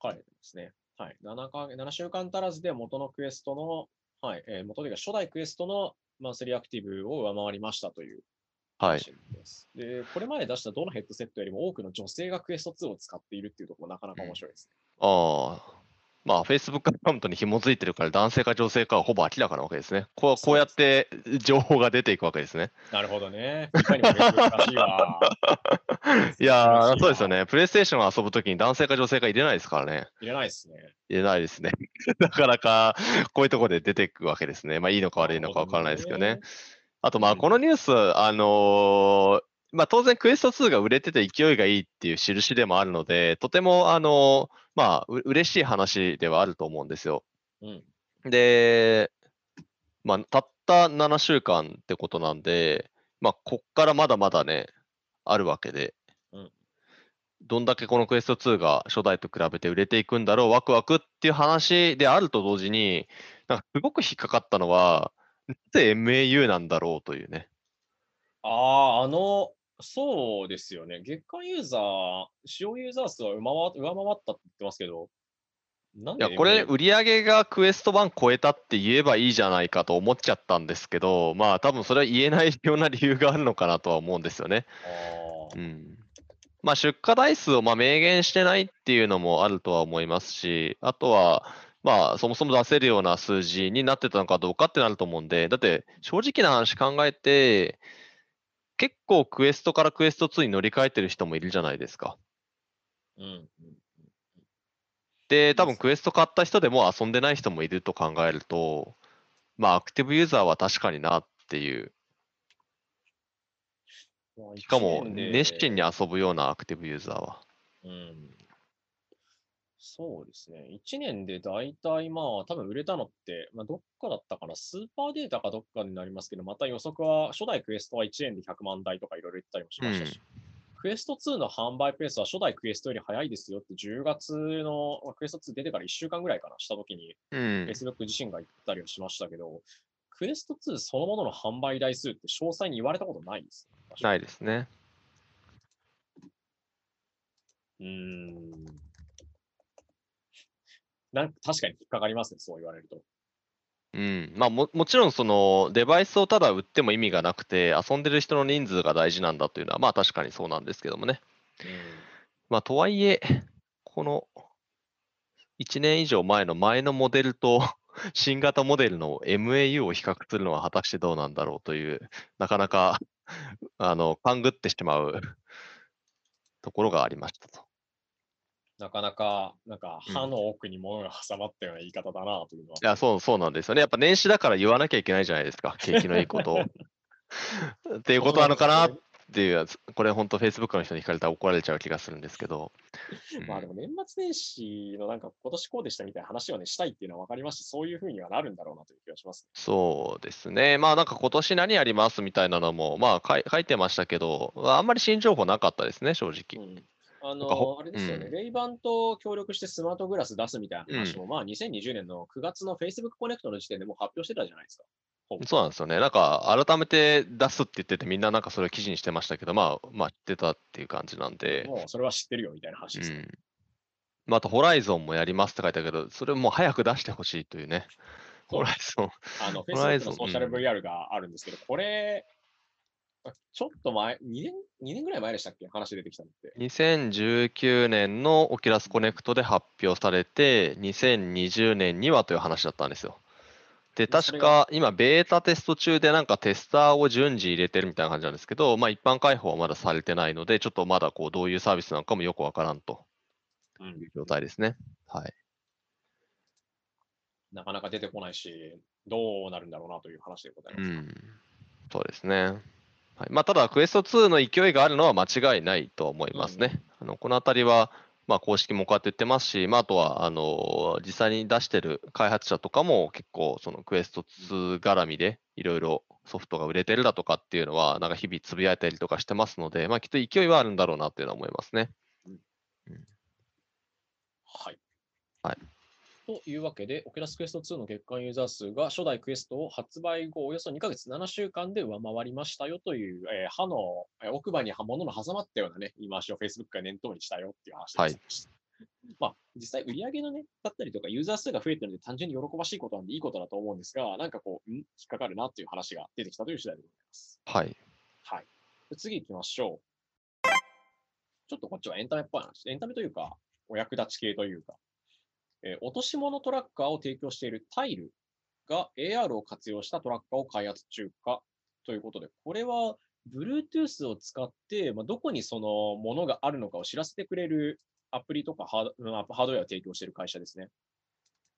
書かれてますね。はい。7か7週間足らずで元のクエストの、はい、えー元というか初代クエストのマンスリーアクティブを上回りましたというはい。話です。で、これまで出したどのヘッドセットよりも多くの女性がクエスト2を使っているっていうところもなかなか面白いですね。ああ。まあ、Facebook アカウントに紐づいてるから、男性か女性かはほぼ明らかなわけですね。こうこうやって情報が出ていくわけですね。なるほどね。いやそうですよね。プレイステーションを遊ぶときに男性か女性か入れないですからね。入れないですね。入れないですね。なかなかこういうところで出てくわけですね。まあいいのか悪いのかわからないですけどね。あとまうんあこのニュース、あのーまあ当然クエスト2が売れてて勢いがいいっていう印でもあるので、とてもあのーまあう嬉しい話ではあると思うんですよ。うん。で、まあたった7週間ってことなんで、まあこっからまだまだね、あるわけで。うんどんだけこのクエスト2が初代と比べて売れていくんだろう、ワクワクっていう話であると同時に、なんかすごく引っかかったのは、なぜ MAU なんだろうというね。ああ、あの、そうですよね。月間ユーザー、使用ユーザー数は上回上回ったって言ってますけど、なんでいや、これ、売り上げがクエスト1超えたって言えばいいじゃないかと思っちゃったんですけど、まあ、多分それは言えないような理由があるのかなとは思うんですよね。あーうん。まあ、出荷台数をまあ明言してないっていうのもあるとは思いますし、あとは、まあ、そもそも出せるような数字になってたのかどうかってなると思うんで、だって、正直な話考えて、結構クエストからクエスト2に乗り換えてる人もいるじゃないですか。うんうん。で、多分クエスト買った人でも遊んでない人もいると考えると、まあ、アクティブユーザーは確かになっていう。まあしかも、熱心に遊ぶようなアクティブユーザーは。うん。そうですね。1年で大体まあ、多分売れたのって、まあ、どっかだったかな、スーパーデータかどっかになりますけど、また予測は、初代クエストは1年で100万台とかいろいろ言ったりもしましたし、クエスト2の販売ペースは初代クエストより早いですよって10月のまあクエスト2出てから1週間ぐらいかな、したときに、うん。Facebook 自身が言ったりはしましたけど、クエスト2そのものの販売台数って詳細に言われたことないです。ないですね。うーん。なん確かに引っかかりますね、そう言われると。うん。まあも、もちろん、その、デバイスをただ売っても意味がなくて、遊んでる人の人数が大事なんだというのは、まあ確かにそうなんですけどもね。まあ、とはいえ、この1年以上前の前のモデルと 新型モデルの MAU を比較するのは果たしてどうなんだろうという、なかなか、あの、勘ぐってしまうところがありましたと。なかなか、なんかうん歯の奥に物が挟まったような言い方だなというのは。いや、そう、そうなんですよね。やっぱ年始だから言わなきゃいけないじゃないですか、景気のいいことを。っていうことなのかなっていうやつ、これ本当 Facebook の人に聞かれたら怒られちゃう気がするんですけど。うんまあでも年末年始のなんか今年こうでしたみたいな話をね、したいっていうのは分かりますし、そういうふうにはなるんだろうなという気がします。そうですね。まあなんか今年何やりますみたいなのも、まあ書い書いてましたけど、あんまり新情報なかったですね、正直。うんあの、あれですよね、うんレイバンと協力してスマートグラス出すみたいな話も、まあ2020年の9月の Facebook コネクトの時点でもう発表してたじゃないですか。そうなんですよね。なんか改めて出すって言ってて、みんななんかそれを記事にしてましたけど、まあ、まあ知ってたっていう感じなんで。もうそれは知ってるよみたいな話ですよ。うん。まあ、あと、 Horizon もやりますって書いてあるけど、それも早く出してほしいというね。Horizon。あの、ホライ Facebook ゾンのソーシャルうん VR があるんですけど、これ、あちょっと前、2年、2年ぐらい前でしたっけ？話出てきたのって。2019年の Oculus Connect で発表されて、2020年にはという話だったんですよ。で、確か今、ベータテスト中でなんかテスターを順次入れてるみたいな感じなんですけど、まあ一般開放はまだされてないので、ちょっとまだこうどういうサービスなのかもよくわからんとうんいう状態ですね。はい。なかなか出てこないし、どうなるんだろうなという話でございうます。ん。そうですね。はい、まあ、ただ、クエスト2の勢いがあるのは間違いないと思いますね。あのこのあたりは、まあ、公式もこうやって言ってますし、まあ、あとはあの実際に出してる開発者とかも結構、そのクエスト2絡みでいろいろソフトが売れてるだとかっていうのは、なんか日々つぶやいたりとかしてますので、まあ、きっと勢いはあるんだろうなっていうのは思いますね。はい。はい。というわけで、オキュラスクエスト2の月間ユーザー数が初代クエストを発売後およそ2ヶ月7週間で上回りましたよという、えー歯の、えー奥歯に物の挟まったようなね、言い回しを Facebook が念頭にしたよっていう話でございました。まあ、実際売り上げのね、だったりとかユーザー数が増えてるので単純に喜ばしいことなんでいいことだと思うんですが、なんかこう、ん引っかかるなっていう話が出てきたという次第でございます。はい。はい。で次行きましょう。ちょっとこっちはエンタメっぽい話。エンタメというか、お役立ち系というか、えー落とし物トラッカーを提供しているタイルが AR を活用したトラッカーを開発中かということで、これは Bluetooth を使って、まあ、どこにそのものがあるのかを知らせてくれるアプリとかハードうんハードウェアを提供している会社ですね。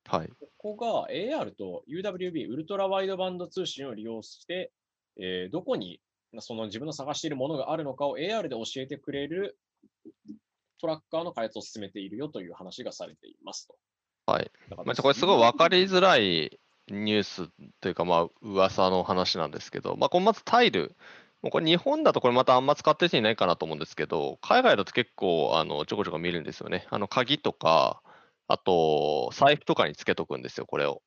はい。ここが AR と UWB、ウルトラワイドバンド通信を利用して、えーどこにその自分の探しているものがあるのかを AR で教えてくれるトラッカーの開発を進めているよという話がされていますと。はい。まあ、これすごい分かりづらいニュースというか、まあ、噂の話なんですけど、まあ、このまずタイルもうこれ日本だとこれまたあんま使ってる人いないかなと思うんですけど、海外だと結構あのちょこちょこ見るんですよね。あの鍵とか、あと財布とかにつけとくんですよ、これを。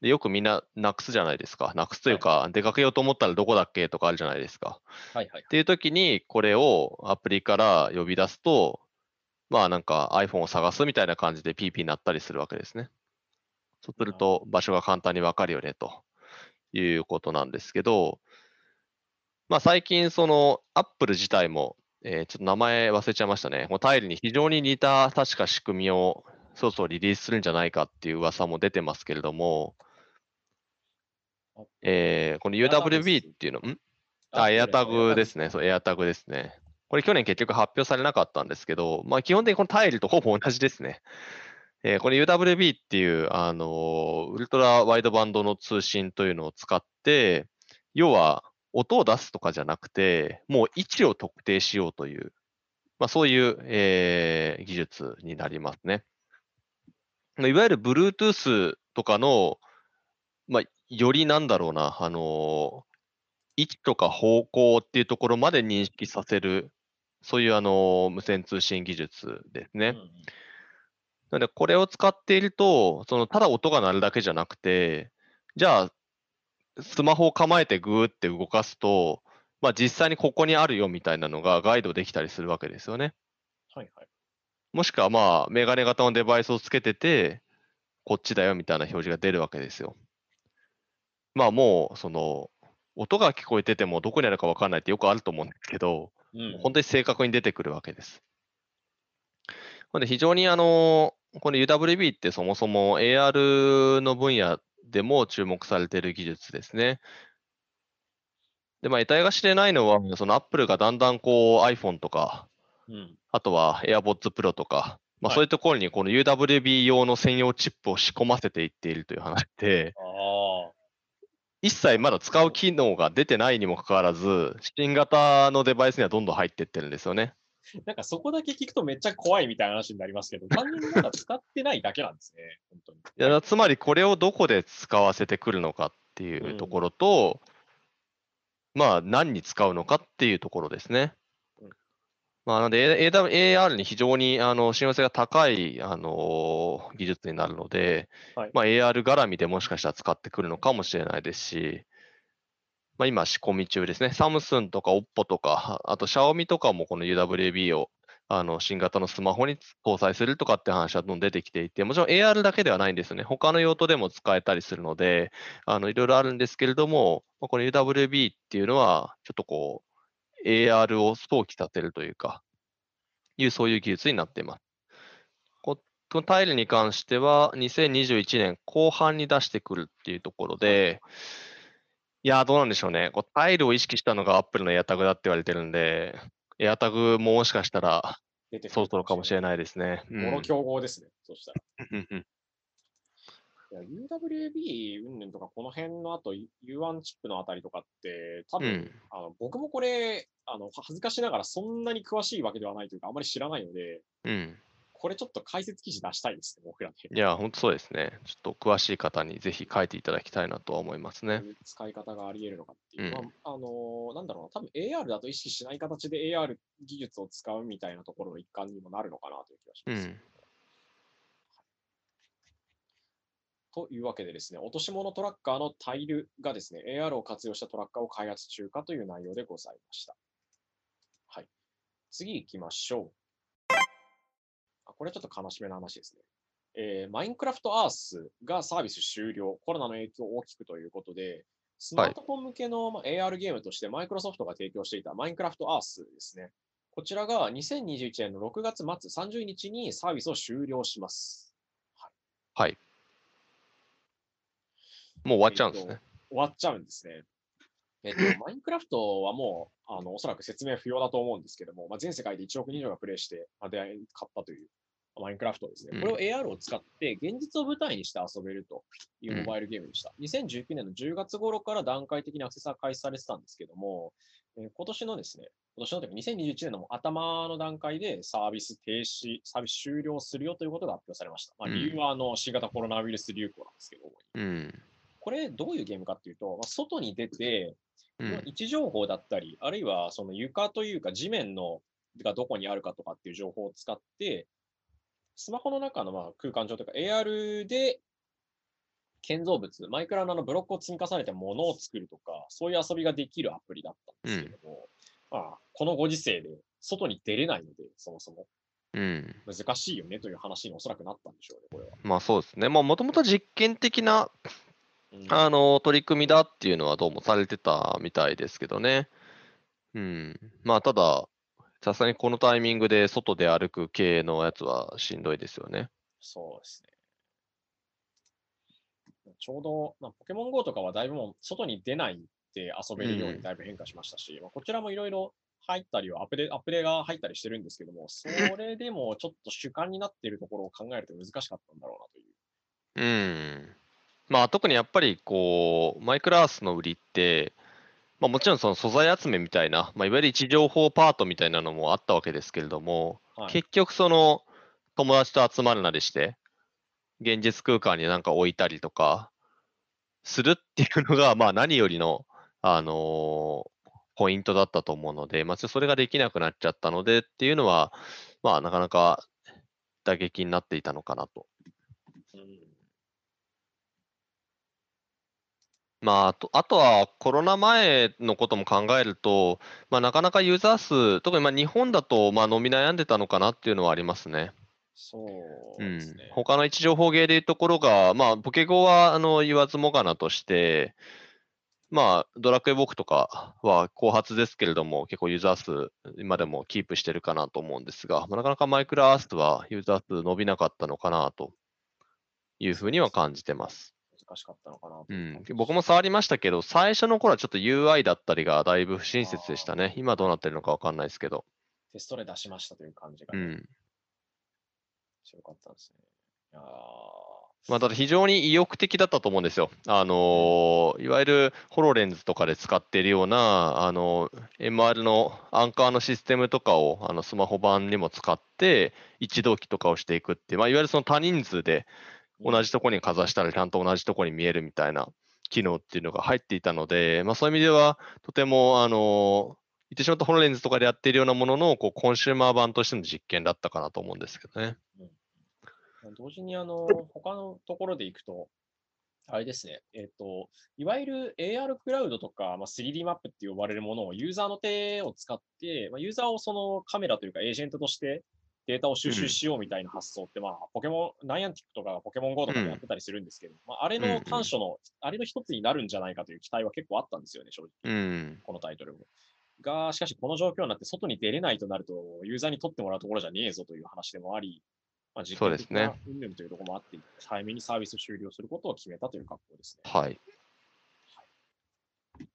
でよくみんななくすじゃないですか。なくすというか、出かけようと思ったらどこだっけとかあるじゃないですか。はいはいっ。ていう時にこれをアプリから呼び出すと、まあなんか iPhone を探すみたいな感じで PP になったりするわけですね。そうすると場所が簡単にわかるよねということなんですけど、まあ最近その Apple 自体も、えーちょっと名前忘れちゃいましたね。もうタイルに非常に似た確か仕組みをそろそろリリースするんじゃないかっていう噂も出てますけれども、えーこの UWB っていうの、ん？あ、エアタグですね。そう、エアタグですね。これ去年結局発表されなかったんですけど、まあ基本的にこのタイルとほぼ同じですね。えーこれ UWB っていう、あのウルトラワイドバンドの通信というのを使って、要は音を出すとかじゃなくて、もう位置を特定しようという、まあそういう、えー技術になりますね。いわゆる Bluetooth とかの、まあ、よりなんだろうな、あの位置とか方向っていうところまで認識させる、そういうあの無線通信技術ですね。うんうんなので、これを使っていると、そのただ音が鳴るだけじゃなくて、じゃあ、スマホを構えてグーって動かすと、まあ、実際にここにあるよみたいなのがガイドできたりするわけですよね。はいはい。もしくは、まあ、メガネ型のデバイスをつけてて、こっちだよみたいな表示が出るわけですよ。まあ、もう、その、音が聞こえててもどこにあるか分かんないってよくあると思うんですけど、うん本当に正確に出てくるわけです。なので非常にあの、この UWB ってそもそも AR の分野でも注目されている技術ですね。で、まあ、得体が知れないのは、その Apple がだんだんこう iPhone とか、うんあとは AirPods Pro とか、まあ、はいそういうところにこの UWB 用の専用チップを仕込ませていっているという話で、ああ。一切まだ使う機能が出てないにもかかわらず、新型のデバイスにはどんどん入っていってるんですよね。なんかそこだけ聞くとめっちゃ怖いみたいな話になりますけど、単純にまだ使ってないだけなんですね、本当に。いやつまりこれをどこで使わせてくるのかっていうところと、まあ何に使うのかっていうところですねうん。まあ、なので AR に非常にあの親和性が高い、あの技術になるので、はいまあ、AR 絡みでもしかしたら使ってくるのかもしれないですし、まあ、今仕込み中ですね。サムスンとか OPPO とか、あと Xiaomi とかもこの UWB をあの新型のスマホに搭載するとかって話はどんどん出てきていて、もちろん AR だけではないんですよね。他の用途でも使えたりするので、あのいろいろあるんですけれども、まあこの UWB っていうのは、ちょっとこう、AR を想起させるというか、いうそういう技術になっています。ここのタイルに関しては、2021年後半に出してくるっていうところで、いやー、どうなんでしょうね。こうタイルを意識したのが Apple の AirTag だって言われてるんで、AirTag ももしかしたらそろそろかもしれい。ないですね。うんもろ競合ですね、そしたら。UWB 云々とか、この辺のあと U1 チップのあたりとかって、多分、うんあの僕もこれあの、恥ずかしながらそんなに詳しいわけではないというか、あまり知らないので、うん。これちょっと解説記事出したいですね、僕らで。いや、本当そうですね。ちょっと詳しい方にぜひ書いていただきたいなとは思いますね使い方があり得るのかっていう。うんまあ、あのーなんだろうな、多分 AR だと意識しない形で AR 技術を使うみたいなところの一環にもなるのかなという気がします。うん。というわけでですね、落とし物トラッカーのタイルがですね、AR を活用したトラッカーを開発中かという内容でございました。はい。次行きましょう。あこれちょっと悲しめな話ですね。えー、マインクラフトアースがサービス終了、コロナの影響大きくということで、スマートフォン向けの、まあ AR ゲームとしてマイクロソフトが提供していたマインクラフトアースですね。こちらが2021年の6月末30日にサービスを終了します。はい。もう終わっちゃうんですね。終わっちゃうんですね。えっと、マインクラフトはもう、あの、おそらく説明不要だと思うんですけども、まあ、全世界で1億人以上がプレイして、まあ、出会い買ったという、マインクラフトですね。これを AR を使って、現実を舞台にして遊べるというモバイルゲームでした。2019年の10月頃から段階的にアクセスが開始されてたんですけども、えー今年のですね、今年のというか2021年の頭の段階でサービス停止、サービス終了するよということが発表されました。まあ、うん理由はあの新型コロナウイルス流行なんですけど、うん。これどういうゲームかっていうと、まあ、外に出て、うん。位置情報だったり、あるいはその床というか地面のがどこにあるかとかっていう情報を使って、スマホの中のまあ空間上というか AR で建造物、マイクラのあのブロックを積み重ねてものを作るとか、そういう遊びができるアプリだったんですけども、まあ、このご時世で外に出れないので、そもそもうん。難しいよねという話におそらくなったんでしょうね、これは。まあそうですね。まあもともと実験的なうんあの取り組みだっていうのはどうもされてたみたいですけどね。うん。まあただ、さすがにこのタイミングで外で歩く系のやつはしんどいですよね。そうですね。ちょうど、まあ、ポケモン GO とかはだいぶもう外に出ないで遊べるよううんにだいぶ変化しましたし、まあ、こちらもいろいろ入ったりはアップデ、アップデが入ったりしてるんですけども、それでもちょっと主観になっているところを考えると難しかったんだろうなという。うん。まあ特にやっぱりこう、マイクラースの売りって、まあもちろんその素材集めみたいな、まあいわゆる位置情報パートみたいなのもあったわけですけれども、はい、結局その友達と集まるなりして、現実空間になんか置いたりとかするっていうのが、まあ何よりの、あのーポイントだったと思うので、まあそれができなくなっちゃったのでっていうのは、まあなかなか打撃になっていたのかなと。うんまあ、あとあとはコロナ前のことも考えると、まあ、なかなかユーザー数、特にまあ日本だとまあ伸び悩んでたのかなっていうのはありますね。そううんですね。、他の位置情報ゲーでいうところが、まあ、ポケゴはあの言わずもがなとして、まあ、ドラクエウォークとかは後発ですけれども、結構ユーザー数、今でもキープしてるかなと思うんですが、まあ、なかなかマイクラアースはユーザー数伸びなかったのかなというふうには感じてます。難しかったのかなとうん僕も触りましたけど、最初の頃はちょっと UI だったりがだいぶ不親切でしたね。今どうなってるのかわかんないですけど。テストで出しましたという感じがね、うん。強かったですね。いやーまあ、ただ非常に意欲的だったと思うんですよ。あのーいわゆるホロレンズとかで使っているような、あの MR のアンカーのシステムとかをあのスマホ版にも使って、一同期とかをしていくっていう、まあ、いわゆるその多人数で同じところにかざしたらちゃんと同じところに見えるみたいな機能っていうのが入っていたので、まあ、そういう意味では、とても、あの言ってしまったホロレンズとかでやっているようなもののこうコンシューマー版としての実験だったかなと思うんですけどね。同時にあの、他のところで行くと、あれですね、えっ、と、いわゆる AR クラウドとか、まあ、3D マップって呼ばれるものをユーザーの手を使って、まあ、ユーザーをそのカメラというかエージェントとしてデータを収集しようみたいな発想って、まあ、ポケモン、ナイアンティックとかポケモン GO とかでやってたりするんですけど、まあ、あれの短所の、あれの一つになるんじゃないかという期待は結構あったんですよね、正直。うん。このタイトルも。が、しかしこの状況になって外に出れないとなると、ユーザーに取ってもらうところじゃねえぞという話でもあり、まあ、実そうですね験的な云々というところもあって、早めにサービス終了することを決めたという格好ですね。はい。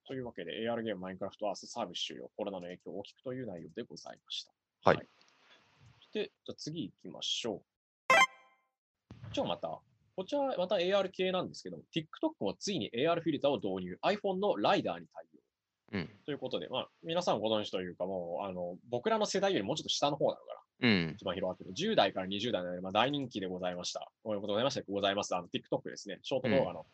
というわけで、AR ゲームマインクラフトアースサービス終了、コロナの影響を大きくという内容でございました。はいそして、じゃあ次行きましょう。じゃあまた、こちらまた AR 系なんですけども、TikTok もついに AR フィルターを導入、iPhone のライダーに対応。うん。ということで、まあ、皆さんご存知というか、もう、あの、僕らの世代よりもうちょっと下の方なのかな。うん。一番広がってる。10代から20代の間、まあ、大人気でございました。おめでとうございました。ございます。あの、TikTok ですね。ショート動画の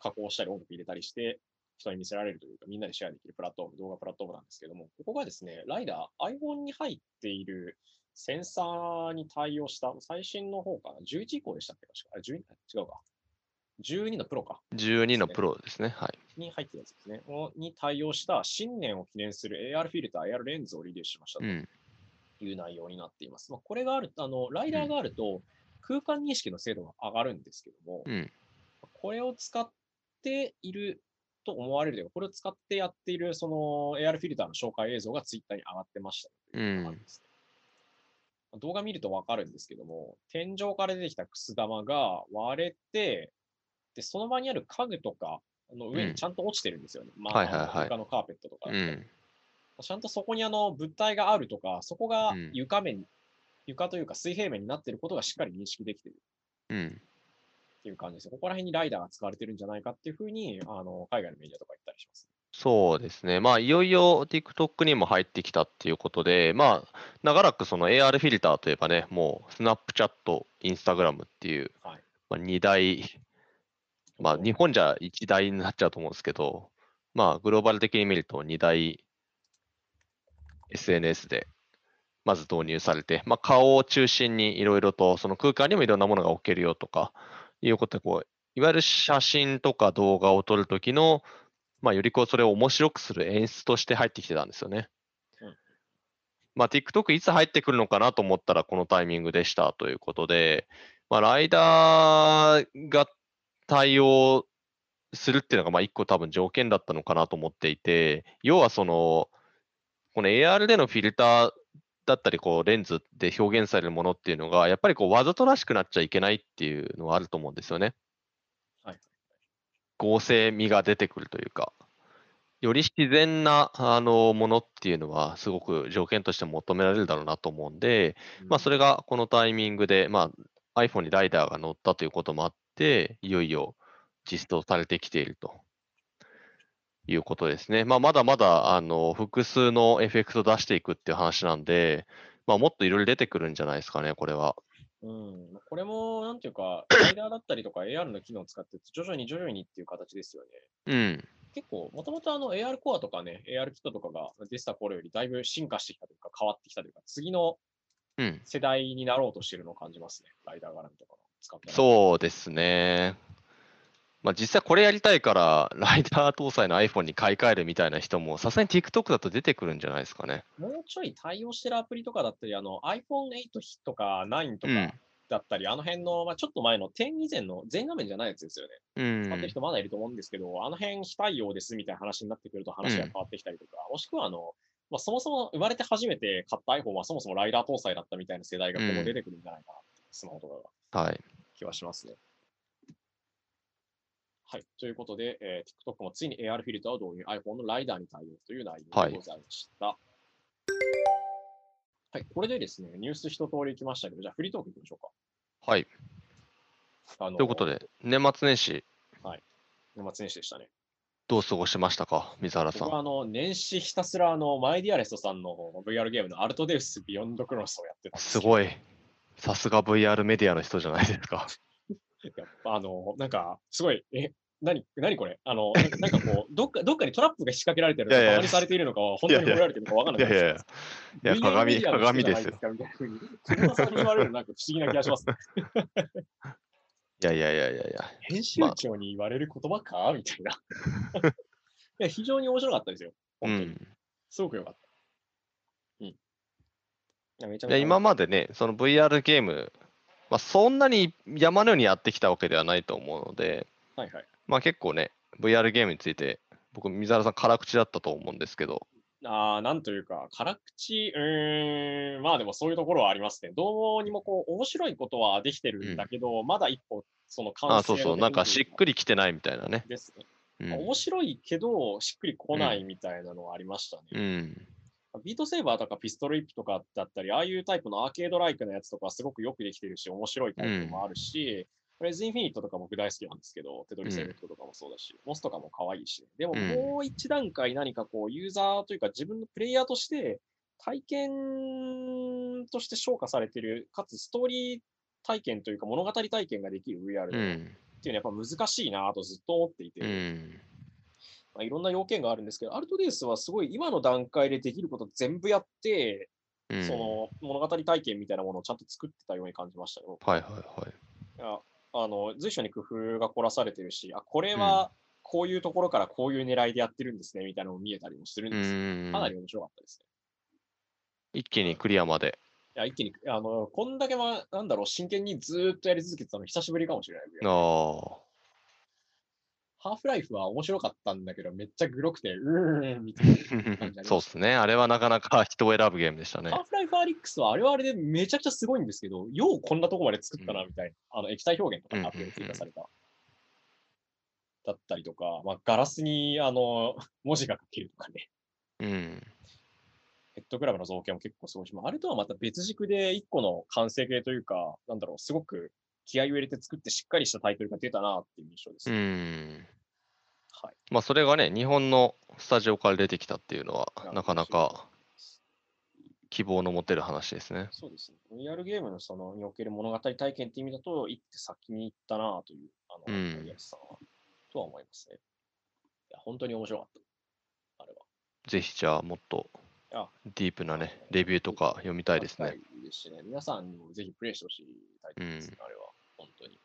加工したり、音楽入れたりして、人に見せられるというか、みんなでシェアできるプラットフォーム、動画プラットフォームなんですけども、ここがですね、ライダー、iPhone に入っているセンサーに対応した、最新の方かな？11以降でしたっけ？確か。あ、12? 違うか。12のプロか。12のプロですね。はい。に入ってるやつですね。をに対応した新年を記念する AR フィルター、AR レンズをリリースしましたとうん。いう内容になっています。まあ、これがある、あの、ライダーがあると空間認識の精度が上がるんですけども、うん。これを使っていると思われるというか、これを使ってやっているその AR フィルターの紹介映像がツイッターに上がってましたというのがあるんですね動画見るとわかるんですけども、天井から出てきたくす玉が割れて、で、その場にある家具とかの上にちゃんと落ちてるんですよね。まあ、はいはいはい床のカーペットとかうん。ちゃんとそこにあの物体があるとか、そこがうん床面、床というか水平面になっていることがしっかり認識できているうん。っていう感じですね。ここら辺にライダーが使われてるんじゃないかっていうふうに、あの海外のメディアとか言ったりします。そうですね。まあ、いよいよ TikTok にも入ってきたっていうことで、まあ、長らくその AR フィルターといえばね、もう、Snapchat、Instagram っていう、はいまあ、2大、まあ、日本じゃ1大になっちゃうと思うんですけど、まあ、グローバル的に見ると2大 SNS でまず導入されて、まあ、顔を中心にいろいろと、その空間にもいろんなものが置けるよとか、いうことで、こう、いわゆる写真とか動画を撮るときの、まあ、よりこう、それを面白くする演出として入ってきてたんですよね。うんまあ、TikTok いつ入ってくるのかなと思ったら、このタイミングでしたということで、まあ、ライダーが対応するっていうのが、まあ、一個多分条件だったのかなと思っていて、要はその、この AR でのフィルターだったり、こう、レンズで表現されるものっていうのが、やっぱりこう、わざとらしくなっちゃいけないっていうのはあると思うんですよね。はい。合成味が出てくるというか、より自然なあのものっていうのは、すごく条件として求められるだろうなと思うんで、まあ、それがこのタイミングで、まあ、iPhone にライダーが乗ったということもあって、いよいよ実装されてきているということですね。まあ、まだまだあの複数のエフェクト出していくっていう話なんで、まあ、もっといろいろ出てくるんじゃないですかね、これは。うん、これも、なんていうか、ライダーだったりとか AR の機能を使って、徐々に徐々にっていう形ですよね。うん。結構、もともとあの AR コアとかね、AR キットとかが出てた頃よりだいぶ進化してきたというか、変わってきたというか、次のうん。世代になろうとしてるのを感じますね。ライダー絡みとかの使って。そうですね。まあ、実際これやりたいから、ライダー搭載の iPhone に買い替えるみたいな人も、さすがに TikTok だと出てくるんじゃないですかね。もうちょい対応してるアプリとかだったり、あの iPhone8 とか9とうんかだったり、あの辺の、まあ、ちょっと前の10以前の全画面じゃないやつですよね。うん。使ってる人まだいると思うんですけど、あの辺非対応ですみたいな話になってくると話が変わってきたりとか、もしくはあの、まあ、そもそも生まれて初めて買った iPhone はそもそもライダー搭載だったみたいな世代が今後出てくるんじゃないかなって、スマホとかがはい。気はしますね。はい。ということで、えー TikTok もついに AR フィルターを導入、iPhone のライダーに対応という内容でございました。はい、これでですね、ニュース一通りいきましたけど、じゃあフリートークいきましょうか。はい。あのということで、年末年始、年末年始でしたね。どう過ごしましたか、水原さん。僕はあの年始ひたすらあのマイディアレストさんの VR ゲームのアルトデウスビヨンドクロスをやってたすすごい。さすが VR メディアの人じゃないですか。やっぱあの、なんか、すごい、え、何、何これ？あの、ななんかこう、どっか、どっかにトラップが仕掛けられてるのか、バカにされているのかは、本当に褒められてるのかわかんないいやいやいや。いや、鏡、鏡ですよ。よ。みたいな風に、久保さんに言われるのなんか不思議な気がしますね。いやいやいやいやいや。編集長に言われる言葉か？みたいな。いや、非常に面白かったですよ。う本当に。ん。すごく良かった。うん。いやめちゃいや今までね、その VR ゲーム、まあ、そんなに山のようにやってきたわけではないと思うので、はいはい。まあ、結構ね、VR ゲームについて、僕、水原さん、辛口だったと思うんですけど、ああ、なんというか、辛口、うーん、まあでもそういうところはありますね。どうにもこう、面白いことはできてるんだけど、まだ一歩、その完成あそうそう、なんかしっくりきてないみたいなね。ですね。うん。面白いけど、しっくりこないみたいなのはありましたね。うん。ビートセーバーとかピストルイップとかだったり、ああいうタイプのアーケードライクなやつとかはすごくよくできてるし、面白いタイプもあるし、レズインフィニットとか僕大好きなんですけど、テトリスエフェクトとかもそうだし、モスとかも可愛いし、でもうんもう一段階何かこう、ユーザーというか自分のプレイヤーとして体験として消化されてる、かつストーリー体験というか物語体験ができる VR ってう。いうんのはやっぱ難しいなとずっと思っていて、うん。まあ、いろんな要件があるんですけど、アルトデースはすごい今の段階でできること全部やって、うん。その物語体験みたいなものをちゃんと作ってたように感じましたよ。はいはいはい。いやあの随所に工夫が凝らされてるし、あ、これはこういうところからこういう狙いでやってるんですねみたいなのも見えたりもするんうですよ。んかなり面白かったですね。一気にクリアまで。いや、一気に、あの、こんだけは、なんだろう、真剣にずーっとやり続けてたの久しぶりかもしれない。ああ。ハーフライフは面白かったんだけど、めっちゃグロくて、うーん、みたいな感じになりましたそうですね。あれはなかなか人を選ぶゲームでしたねハ。ーフライフアリックスはあれはあれでめちゃくちゃすごいんですけど、ようこんなとこまで作ったなみたいな、あの液体表現とかがアップで追加された。だったりとか、まあ、ガラスにあの文字が書けるとかね、うん。ヘッドクラブの造形も結構すごいし、まあ、あれとはまた別軸で一個の完成形というか、なんだろう、すごく気合を入れて作ってしっかりしたタイトルが出たなっていう印象です。うん。はい。まあ、それがね、日本のスタジオから出てきたっていうのは、なかなか希望の持てる話ですね。そうですね。VR ゲームのそのにおける物語体験って意味だと、一手先に行ったなという、あの、うん森保さんは、とは思いますね。や本当に面白かった。あれは。ぜひじゃあもっとあディープなね、レビューとか読みたいですね。いいですしね。皆さんにもぜひプレイしてほしいタイトルですね、あれは。本当に。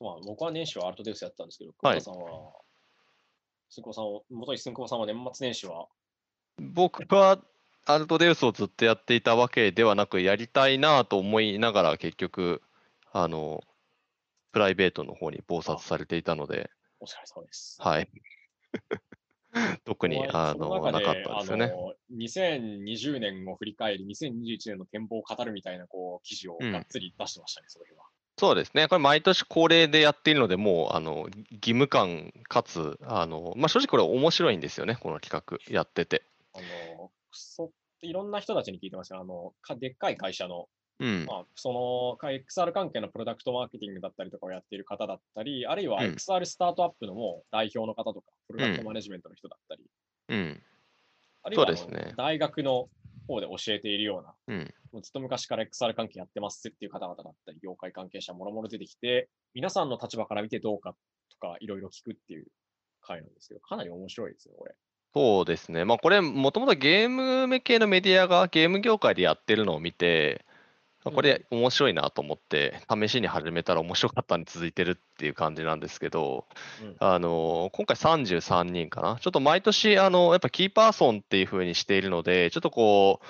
まあ、僕は年始はアルトデウスやったんですけど、さんは、寸久さんを、元井寸久さんは年末年始は、僕はアルトデウスをずっとやっていたわけではなく、やりたいなと思いながら結局、あの、プライベートの方に忙殺されていたので、お疲れ様です。はい。特にあそののなかったですよね。の、2020年を振り返り、2021年の展望を語るみたいな、こう、記事をうんがっつり出してましたね、その日は。そうですね。これ毎年恒例でやっているので、もうあの義務感かつ、あのまあ、正直これ面白いんですよね、この企画やってて。あの、そいろんな人たちに聞いてますよ。あの、かでっかい会社の、うん。まあ、そのか XR 関係のプロダクトマーケティングだったりとかをやっている方だったり、あるいはうん XR スタートアップのもう代表の方とか、プロダクトマネジメントの人だったり、うん。あるいはあのそうですね大学の方で教えているような、うん。もうずっと昔から XR 関係やってますっていう方々だったり、業界関係者もろもろ出てきて、皆さんの立場から見てどうかとか、いろいろ聞くっていう回なんですけど、かなり面白いですよ、これ。そうですね。まあこれ、もともとゲーム系のメディアがゲーム業界でやってるのを見て、あこれ面白いなと思って、試しに始めたら面白かったに続いてるっていう感じなんですけど、うんあの今回33人かな。ちょっと毎年、あのやっぱキーパーソンっていう風にしているので、ちょっとこ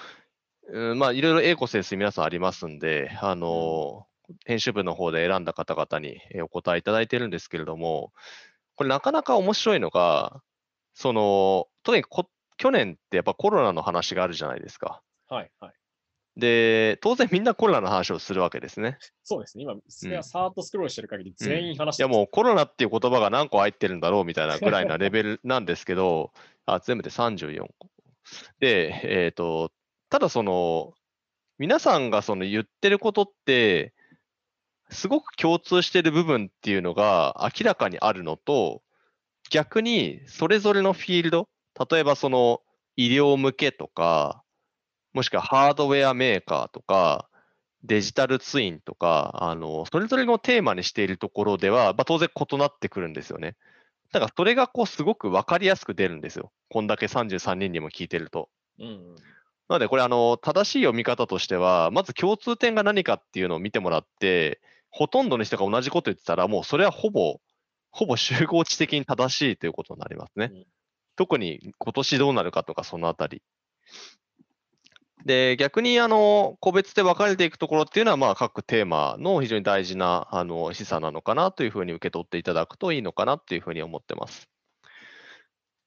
う、うんまあいろいろ英語センス皆さんありますんで、あの編集部の方で選んだ方々にえーお答えいただいてるんですけれども、これなかなか面白いのが、その、特にこ去年ってやっぱコロナの話があるじゃないですか。はい、はい。で、当然みんなコロナの話をするわけですね。そうですね。今、それはサーッとスクロールしてる限り全員話していやもうコロナっていう言葉が何個入ってるんだろうみたいなぐらいなレベルなんですけど、あ全部で34個。で、えっ、と、ただその、皆さんがその言ってることって、すごく共通してる部分っていうのが明らかにあるのと、逆にそれぞれのフィールド、例えばその医療向けとか、もしくはハードウェアメーカーとか、デジタルツインとか、あの、それぞれのテーマにしているところでは、まあ、当然異なってくるんですよね。だからそれがこうすごく分かりやすく出るんですよ。こんだけ33人にも聞いてると。うんうん。なので、これ、あの、正しい読み方としては、まず共通点が何かっていうのを見てもらって、ほとんどの人が同じこと言ってたら、もうそれはほぼ、ほぼ集合値的に正しいということになりますねうん。特に今年どうなるかとか、そのあたり。で、逆に、あの、個別で分かれていくところっていうのは、まあ、各テーマの非常に大事な、あの、示唆なのかなというふうに受け取っていただくといいのかなっていうふうに思ってます。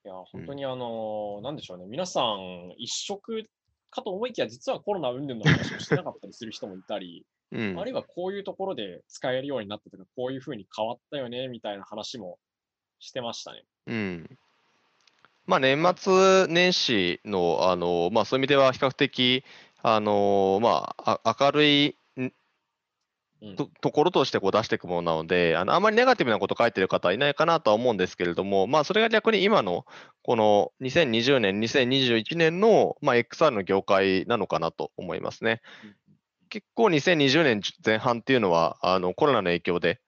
いや、本当にあの、なんでしょうね。皆さん、一色かと思いきや、実はコロナ云々の話をしてなかったりする人もいたり、うんあ。るいはこういうところで使えるようになったとか、こういうふうに変わったよね、みたいな話もしてましたね。うん。まあ、年末年始の、あの、まあ、そういう意味では比較的、あの、まあ、あ明るいうん。とところとしてこう出していくものなので、あのあまりネガティブなこと書いてる方はいないかなとは思うんですけれども、まあ、それが逆に今のこの2020年、2021年の、まあ、XR の業界なのかなと思いますね。結構2020年前半っていうのは、あのコロナの影響で、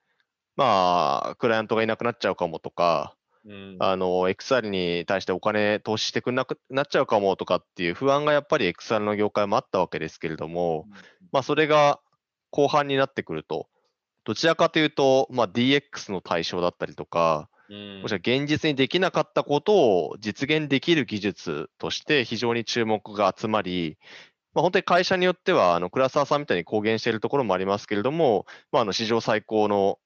まあ、クライアントがいなくなっちゃうかもとか、うん。あの XR に対してお金投資してくれなくなっちゃうかもとかっていう不安がやっぱり XR の業界もあったわけですけれども、まあ、それが後半になってくると、どちらかというと、まあ、DX の対象だったりとか、うんもしくは現実にできなかったことを実現できる技術として非常に注目が集まり、まあ、本当に会社によっては、あの倉沢さんみたいに公言しているところもありますけれども、まあ、あの史上最高の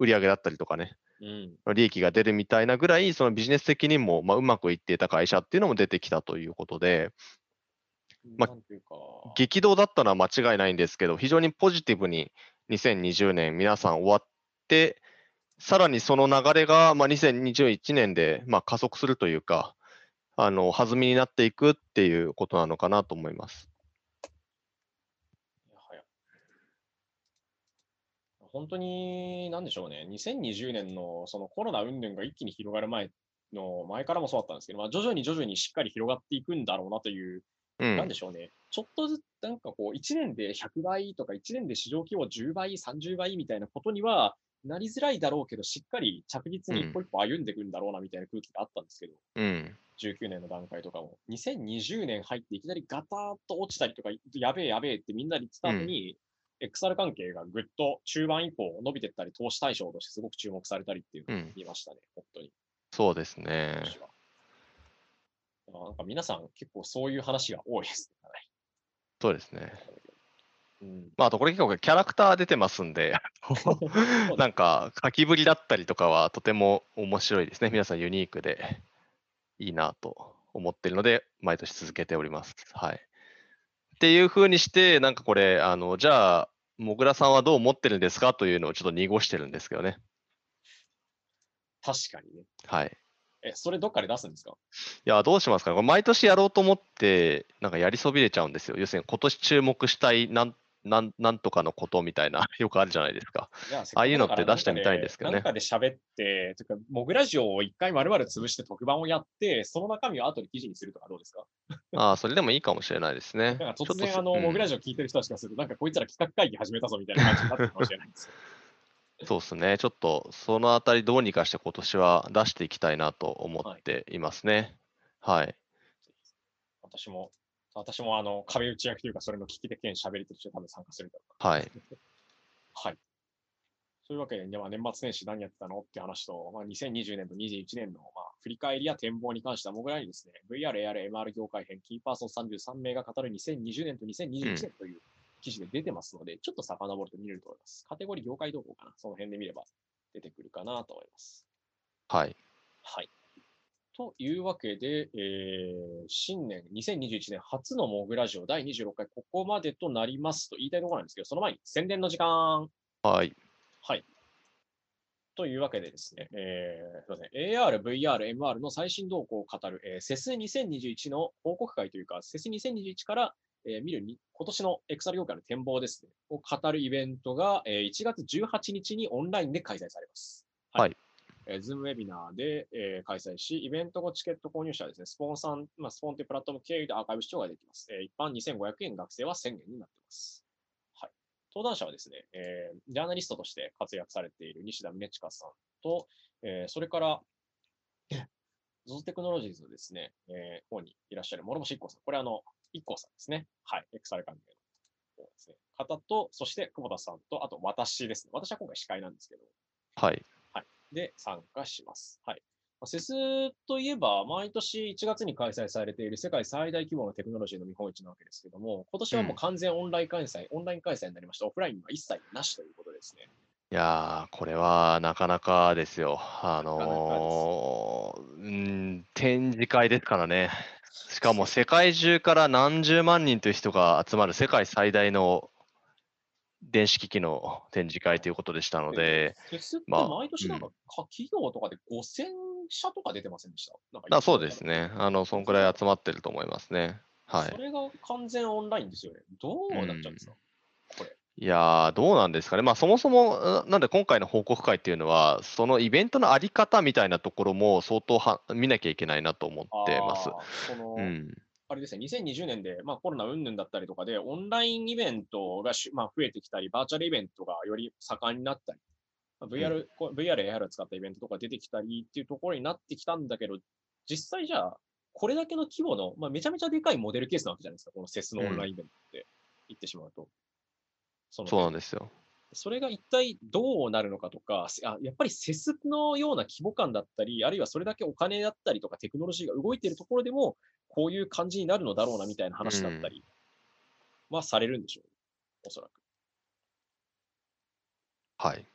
売り上げだったりとかね、うん利益が出るみたいなぐらい、そのビジネス的にもまあうまくいっていた会社っていうのも出てきたということで、まなんていうか、激動だったのは間違いないんですけど、非常にポジティブに2020年皆さん終わって、さらにその流れがまあ2021年でまあ加速するというか、あの弾みになっていくっていうことなのかなと思います。いやはや本当に、なんでしょうね、2020年のそのコロナ云々が一気に広がる前の、前からもそうだったんですけど、まあ、徐々に徐々にしっかり広がっていくんだろうなという、うん。なんでしょうね、ちょっとずつ、なんかこう、1年で100倍とか、1年で市場規模10倍、30倍みたいなことには、なりづらいだろうけど、しっかり着実に一歩一歩歩んでいくんだろうなみたいな空気があったんですけど、うん。19年の段階とかも、2020年入っていきなりガターッと落ちたりとか、やべえやべえってみんなで言ってた後に、XR 関係がぐっと中盤以降伸びてったり、投資対象としてすごく注目されたりっていうのをうん。見ましたね、本当に。そうですねなんか皆さん結構そういう話が多いですね。そうですね。うん、まあ、あとこれ結構キャラクター出てますんで、なんか書きぶりだったりとかはとても面白いですね。皆さんユニークでいいなと思ってるので、毎年続けております。はい。っていうふうにして、なんかこれ、あの、じゃあ、もぐらさんはどう思ってるんですかというのをちょっと濁してるんですけどね。確かにね。はい。え、それどっかで出すんですか？いや、どうしますか毎年やろうと思って、なんかやりそびれちゃうんですよ。要するに今年注目したいなんなんなんとかのことみたいな、よくあるじゃないですか。あ、ああいうのって出してみたいんですけどねなんかで喋って、というか、モグラジオを一回丸々潰して特番をやって、その中身を後で記事にするとかどうですか？ああ、それでもいいかもしれないですね。なんか突然、あの、そうんモグラジオ聞いてる人たちがすると、なんかこいつら企画会議始めたぞみたいな感じになってるかもしれないんですよ。そうですね。ちょっとそのあたりどうにかして今年は出していきたいなと思っていますね。はい。私も、私もあの、壁打ち役というか、それの聞き手兼喋りとして多分参加するんだろうはい。な。はい。そういうわけで、まあ、年末年始何やってたのって話と、まあ、2020年と21年の、まあ、振り返りや展望に関しては、モグラにですね、VR、AR、MR 業界編、キーパーソン33名が語る2020年と2021年という記事で出てますので、ちょっと遡ると見れると思います。カテゴリー業界動向かな。その辺で見れば出てくるかなと思います。はい。はい。というわけで、えー新年2021年初のモグラジオ第26回、ここまでとなりますと言いたいところなんですけど、その前に宣伝の時間。はい。はい。というわけでですね、えーすいません AR、VR、MR の最新動向を語る、えー、CES2021 の報告会というか、CES2021 から、えー見るに今年の XR 業界の展望ですね、を語るイベントが、えー1月18日にオンラインで開催されます。はい。えー、Zoom ウェビナーで、えー開催し、イベント後チケット購入者はですね、スポンサー、まあ、スポンというプラットフォーム経由でアーカイブ視聴ができます。えー一般2500円、学生は1000円になっています。はい。登壇者はですね、えージャーナリストとして活躍されている西田宗近さんと、えーそれから、ZOZO テクノロジーズのですね、えー方にいらっしゃる諸星一行さん。これあの、一行さんですね。はい。XR 関係の方ですね。方と、そして久保田さんと、あと私ですね。私は今回司会なんですけど、はい。で参加します。はい。まあセスといえば、毎年1月に開催されている世界最大規模のテクノロジーの見本市なわけですけども、今年はもう完全オンライン開催、オンライン開催になりました。オフラインは一切なしということですね。いやー、これはなかなかですよ。あのー、うん、展示会ですからね。しかも世界中から何十万人という人が集まる世界最大の電子機器の展示会ということでしたので、フェスってまあ毎年なんか、か企業とかで5000社とか出てませんでした？なんかあそうですね。あの、そんくらい集まってると思いますね。はい。それが完全オンラインですよね。どうなっちゃうんですか、これ。いやー、どうなんですかね。まあ、そもそも、ななんで今回の報告会っていうのは、そのイベントのあり方みたいなところも相当は見なきゃいけないなと思ってますその、うん。あれですね、2020年で、まあ、コロナ云々だったりとかで、オンラインイベントがし、まあ、増えてきたり、バーチャルイベントがより盛んになったり、まあ VR、こう VR、AR を使ったイベントとか出てきたりっていうところになってきたんだけど、実際じゃあ、これだけの規模の、まあ、めちゃめちゃでかいモデルケースなわけじゃないですか、このセスのオンラインイベントって言ってしまうと。そのそうなんですよ。それが一体どうなるのかとか、せあやっぱりセスのような規模感だったり、あるいはそれだけお金だったりとかテクノロジーが動いているところでも、こういう感じになるのだろうなみたいな話だったりはされるんでしょう、おそらく。はい。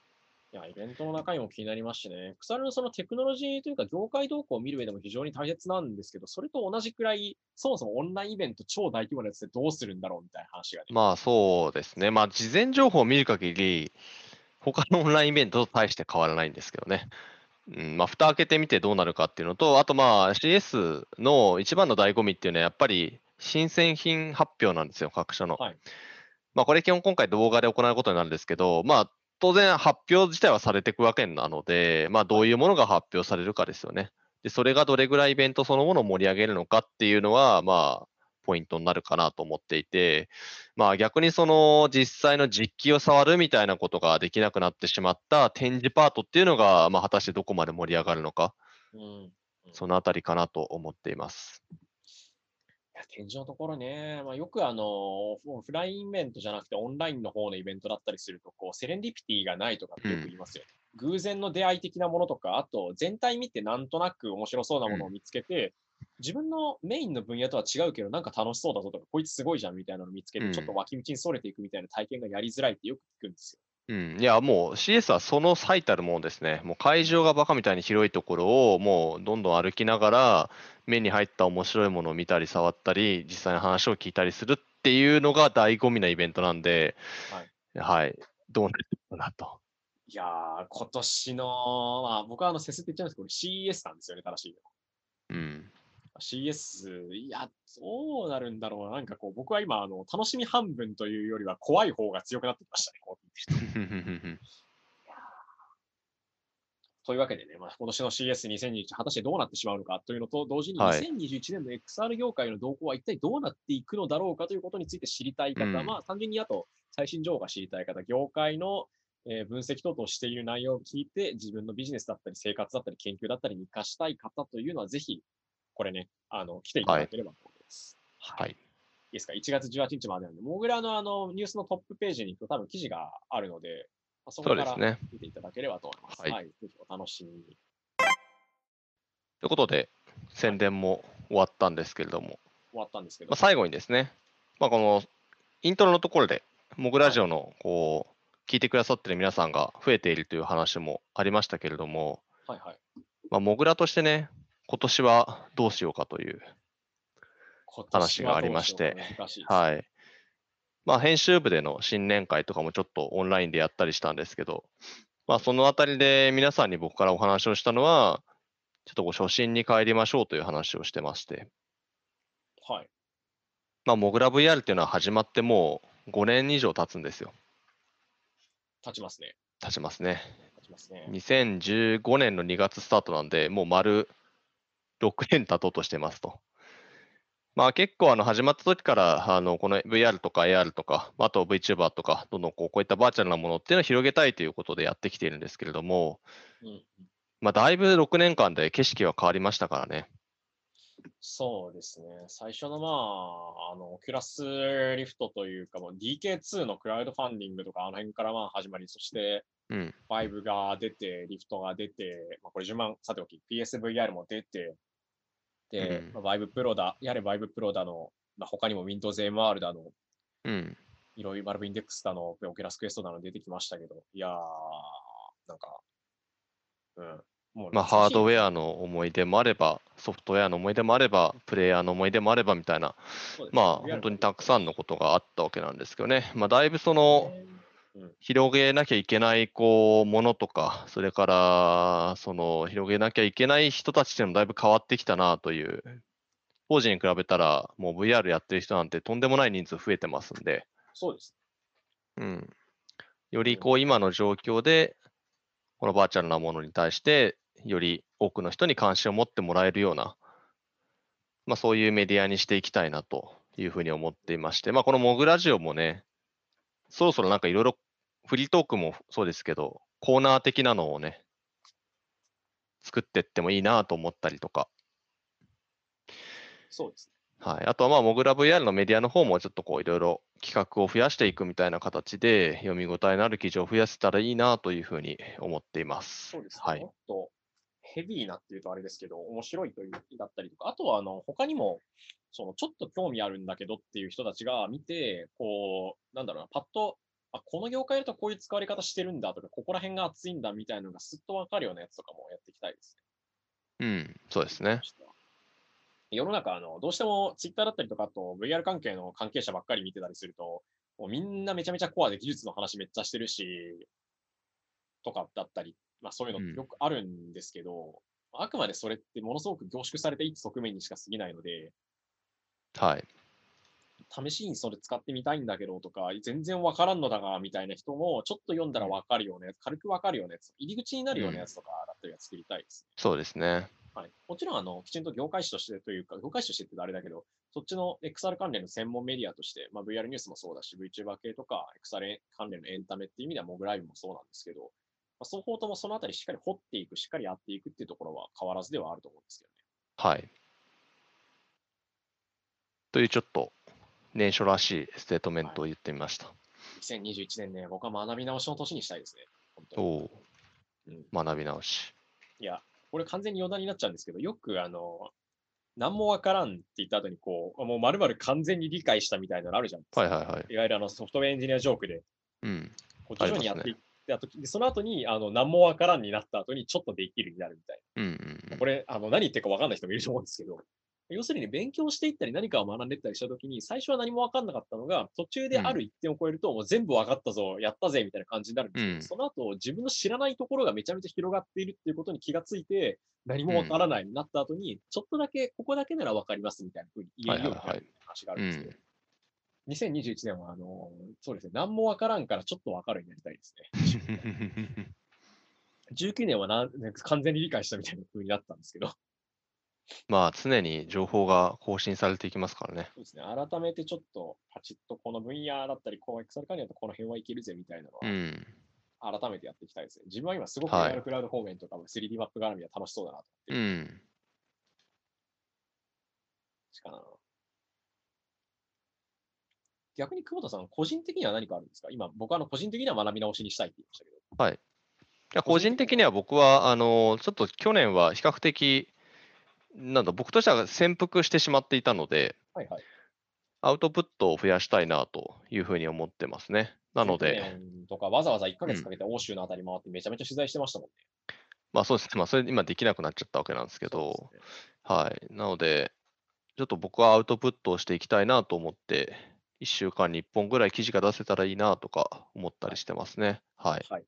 いや、イベントの中身も気になりますしね、腐るのそのテクノロジーというか業界動向を見る上でも非常に大切なんですけど、それと同じくらい、そもそもオンラインイベント超大規模なやつでどうするんだろうみたいな話がね。まあ、そうですね。まあ、事前情報を見る限り、他のオンラインイベントと大して変わらないんですけどね。うん、まあ、蓋開けてみてどうなるかっていうのと、あとまあ CS の一番の醍醐味っていうのはやっぱり新製品発表なんですよ、各社の。はいまあ、これ基本今回動画で行うことになるんですけど、まあ、当然発表自体はされていくわけなので、まあ、どういうものが発表されるかですよね。で、それがどれぐらいイベントそのものを盛り上げるのかっていうのは、まあ、ポイントになるかなと思っていて、まあ逆にその実際の実機を触るみたいなことができなくなってしまった展示パートっていうのが、まあ果たしてどこまで盛り上がるのか、うん。そのあたりかなと思っています。展示のところね、まあ、よくあの、オフラインイベントじゃなくてオンラインの方のイベントだったりすると、こう、セレンディピティがないとかってよく言いますよね。偶然の出会い的なものとか、あと全体見てなんとなく面白そうなものを見つけて、自分のメインの分野とは違うけど、なんか楽しそうだぞとか、こいつすごいじゃんみたいなのを見つけて、うんちょっと脇道にそれていくみたいな体験がやりづらいってよく聞くんですよ。うん、いや、もう CS はその最たるものですね。もう会場がバカみたいに広いところをもうどんどん歩きながら目に入った面白いものを見たり触ったり実際の話を聞いたりするっていうのが醍醐味なイベントなんで、はい、どうなるかなと。いやー、今年の、まあ、僕はあの、セスって言っちゃうんですけど、CES なんですよね、正しいの。うん、CS、いや、どうなるんだろうな。なんかこう、僕は今、あの、楽しみ半分というよりは怖い方が強くなってきましたね、こうと というわけでね、まあ、今年の CS2021、果たしてどうなってしまうのかというのと、同時にはい。2021年の XR 業界の動向は一体どうなっていくのだろうかということについて知りたい方、うん。まあ、単純にあと、最新情報が知りたい方、業界の、えー分析等々している内容を聞いて、自分のビジネスだったり、生活だったり、研究だったりに活かしたい方というのは、ぜひ、これね、あの、来ていただければと思います。はい、いいですか ?1 月18日までなんで、モグラのあのニュースのトップページに行くと多分記事があるので、まあ、そこそから。見ていただければと思います。はいはい。ぜひお楽しみに。ということで宣伝も終わったんですけれども、終わったんですけど。まあ、最後にですね、まあ、このイントロのところで、モグラジオのこう聞いてくださってる皆さんが増えているという話もありましたけれども、はいはい。まあ、モグラとしてね、今年はどうしようかという、今話がありまして年はい。まあ、編集部での新年会とかもちょっとオンラインでやったりしたんですけど、まあ、そのあたりで皆さんに僕からお話をしたのは、ちょっとこう初心に帰りましょうという話をしてまして、はい。まあ、モグラ VR っていうのは始まってもう5年以上経つんですよ。立ちますね。経ちますね。立ちますね。2015年の2月スタートなんで、もう丸6年経とうとしてますと。まあ結構あの始まった時からあのこの VR とか AR とか、あと VTuber とか、どんどんこうこういったバーチャルなものっていうのを広げたいということでやってきているんですけれども、うん。まあだいぶ6年間で景色は変わりましたからね。そうですね。最初のまあ、あの、オキュラスリフトというか、もう DK2 のクラウドファンディングとか、あの辺からまあ始まり、そしてうん。5が出て、リフトが出て、まあ、これ順番さておき、PSVR も出て、で、うんまあ、Vive Pro だ、やれ Vive Pro だの、まあ、他にも Windows MR だの、うん。いろいろ Valve Index だの、オキュラスクエストだの出てきましたけど、いやー、なんか、うん。もうまあハードウェアの思い出もあれば、ソフトウェアの思い出もあれば、プレイヤーの思い出もあればみたいな、まあ本当にたくさんのことがあったわけなんですけどね。まあだいぶその、広げなきゃいけないこうものとか、それからその広げなきゃいけない人たちっていうのもだいぶ変わってきたなという、当時に比べたらもう VR やってる人なんてとんでもない人数増えてますんで、そうです。うん、よりこう今の状況で、このバーチャルなものに対して、より多くの人に関心を持ってもらえるような、まあ、そういうメディアにしていきたいなというふうに思っていまして、まあ、このモグラジオもね、そろそろなんかいろいろフリートークもそうですけど、コーナー的なのをね、作ってってもいいなと思ったりとか、そうです。はい、あとはまあ、モグラ VR のメディアの方もちょっとこういろいろ企画を増やしていくみたいな形で、読み応えのある記事を増やせたらいいなというふうに思っています。そうですね。はいもっとヘビーなっていうとあれですけど、面白いというだったりとか、あとはあの他にも、そのちょっと興味あるんだけどっていう人たちが見て、こう、なんだろうな、パッと、あ、この業界だとこういう使われ方してるんだとか、ここら辺が熱いんだみたいなのがすっとわかるようなやつとかもやっていきたいですね。うん、そうですね。世の中、あの、どうしてもツイッターだったりとか、あと VR 関係の関係者ばっかり見てたりすると、もうみんなめちゃめちゃコアで技術の話めっちゃしてるし、とかだったり、まあそういうのってよくあるんですけど、あくまでそれってものすごく凝縮された一側面にしか過ぎないので、はい。試しにそれ使ってみたいんだけどとか、全然わからんのだが、みたいな人も、ちょっと読んだらわかるようなやつ、軽くわかるようなやつ、入り口になるようなやつとかだったりは作りたいですね。そうですね。はい。もちろん、あの、きちんと業界誌としてというか、業界誌としてってあれだけど、そっちの XR 関連の専門メディアとして、まあ、VR ニュースもそうだし、VTuber 系とか XR 関連のエンタメっていう意味では、モグライブもそうなんですけど、まあ、双方ともそのあたりしっかり掘っていく、しっかりやっていくっていうところは変わらずではあると思うんですけどね。はい。というちょっと年初らしいステートメントを言ってみました。2021年ね、僕は学び直しの年にしたいですね。本当おに。おうん、学び直し。いや、これ完全に余談になっちゃうんですけど、よくあの、何もわからんって言った後に、こう、もう丸々完全に理解したみたいなのあるじゃん。はいはいはい。いわゆるあのソフトウェアエンジニアジョークで、うん。こう徐々にやっていった時、でその後に、あの、何もわからんになった後に、ちょっとできるになるみたいうんうんうな。んこれ、あの、何言ってるかわかんない人もいると思うんですけど、要するに勉強していったり何かを学んでいったりした時に、最初は何もわかんなかったのが、途中である一点を超えると、もう全部わかったぞ、やったぜ、みたいな感じになるんですけど、うん。その後、自分の知らないところがめちゃめちゃ広がっているっていうことに気がついて、何もわからないになった後に、ちょっとだけ、ここだけならわかりますみたいなふうに言えるようにな話があるんですけど、2021年は、あの、そうですね、何もわからんからちょっとわかるようになりたいですね。19年はなん完全に理解したみたいな風になったんですけど、まあ常に情報が更新されていきますからね。そうですね、改めてちょっとパチッとこの分野だったり、こう XR 関連だとこの辺はいけるぜみたいなのうん。は改めてやっていきたいですね。自分は今すごくクラウド方面とか 3D マップ絡みは楽しそうだなと思ってるうん。しかな。逆に久保田さん、個人的には何かあるんですか？今、僕はあの個人的には学び直しにしたいって言いましたけど。はい。いや個人的には僕は、あの、ちょっと去年は比較的、なんだ、僕としては潜伏してしまっていたので、はいはい。アウトプットを増やしたいなというふうに思ってますね。なの19で、年とかわざわざ1ヶ月かけて欧州のあたり回ってめちゃめちゃ取材してましたもんね。まあそうですね、まあそれ今できなくなっちゃったわけなんですけど、ねはい。なので、ちょっと僕はアウトプットをしていきたいなと思って、1週間に1本ぐらい記事が出せたらいいなとか思ったりしてますね。はい。はい。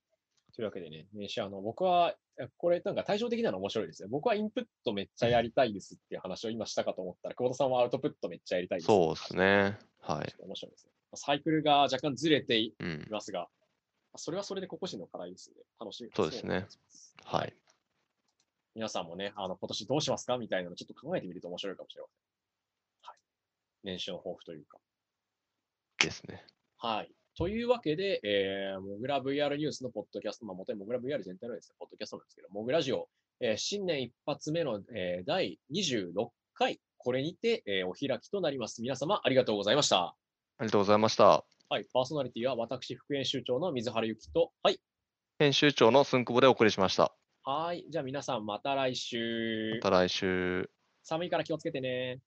というわけでね、年始あの、僕は、えこれなんか対照的なの面白いですね。僕はインプットめっちゃやりたいですっていう話を今したかと思ったら、久保田さんはアウトプットめっちゃやりたいです。そうです。ね。はい面白いですね。サイクルが若干ずれていうん。ますが、それはそれで個々人の課題ですので、楽しみそうですねはい。皆さんもね、あの、今年どうしますかみたいなのちょっと考えてみると面白いかもしれません。はい。年始の抱負というか。ですね。はい。というわけで、えー、モグラ VR ニュースのポッドキャスト、まあ、元にモグラ VR 全体のですね、ポッドキャストなんですけど、モグラジオ、えー新年一発目の、えー第26回、これにて、えーお開きとなります。皆様、ありがとうございました。ありがとうございました。はい。パーソナリティは私、副編集長の水原由紀と、はい。編集長のすんくぼでお送りしました。はい。じゃあ皆さん、また来週ま。た来週。寒いから気をつけてね。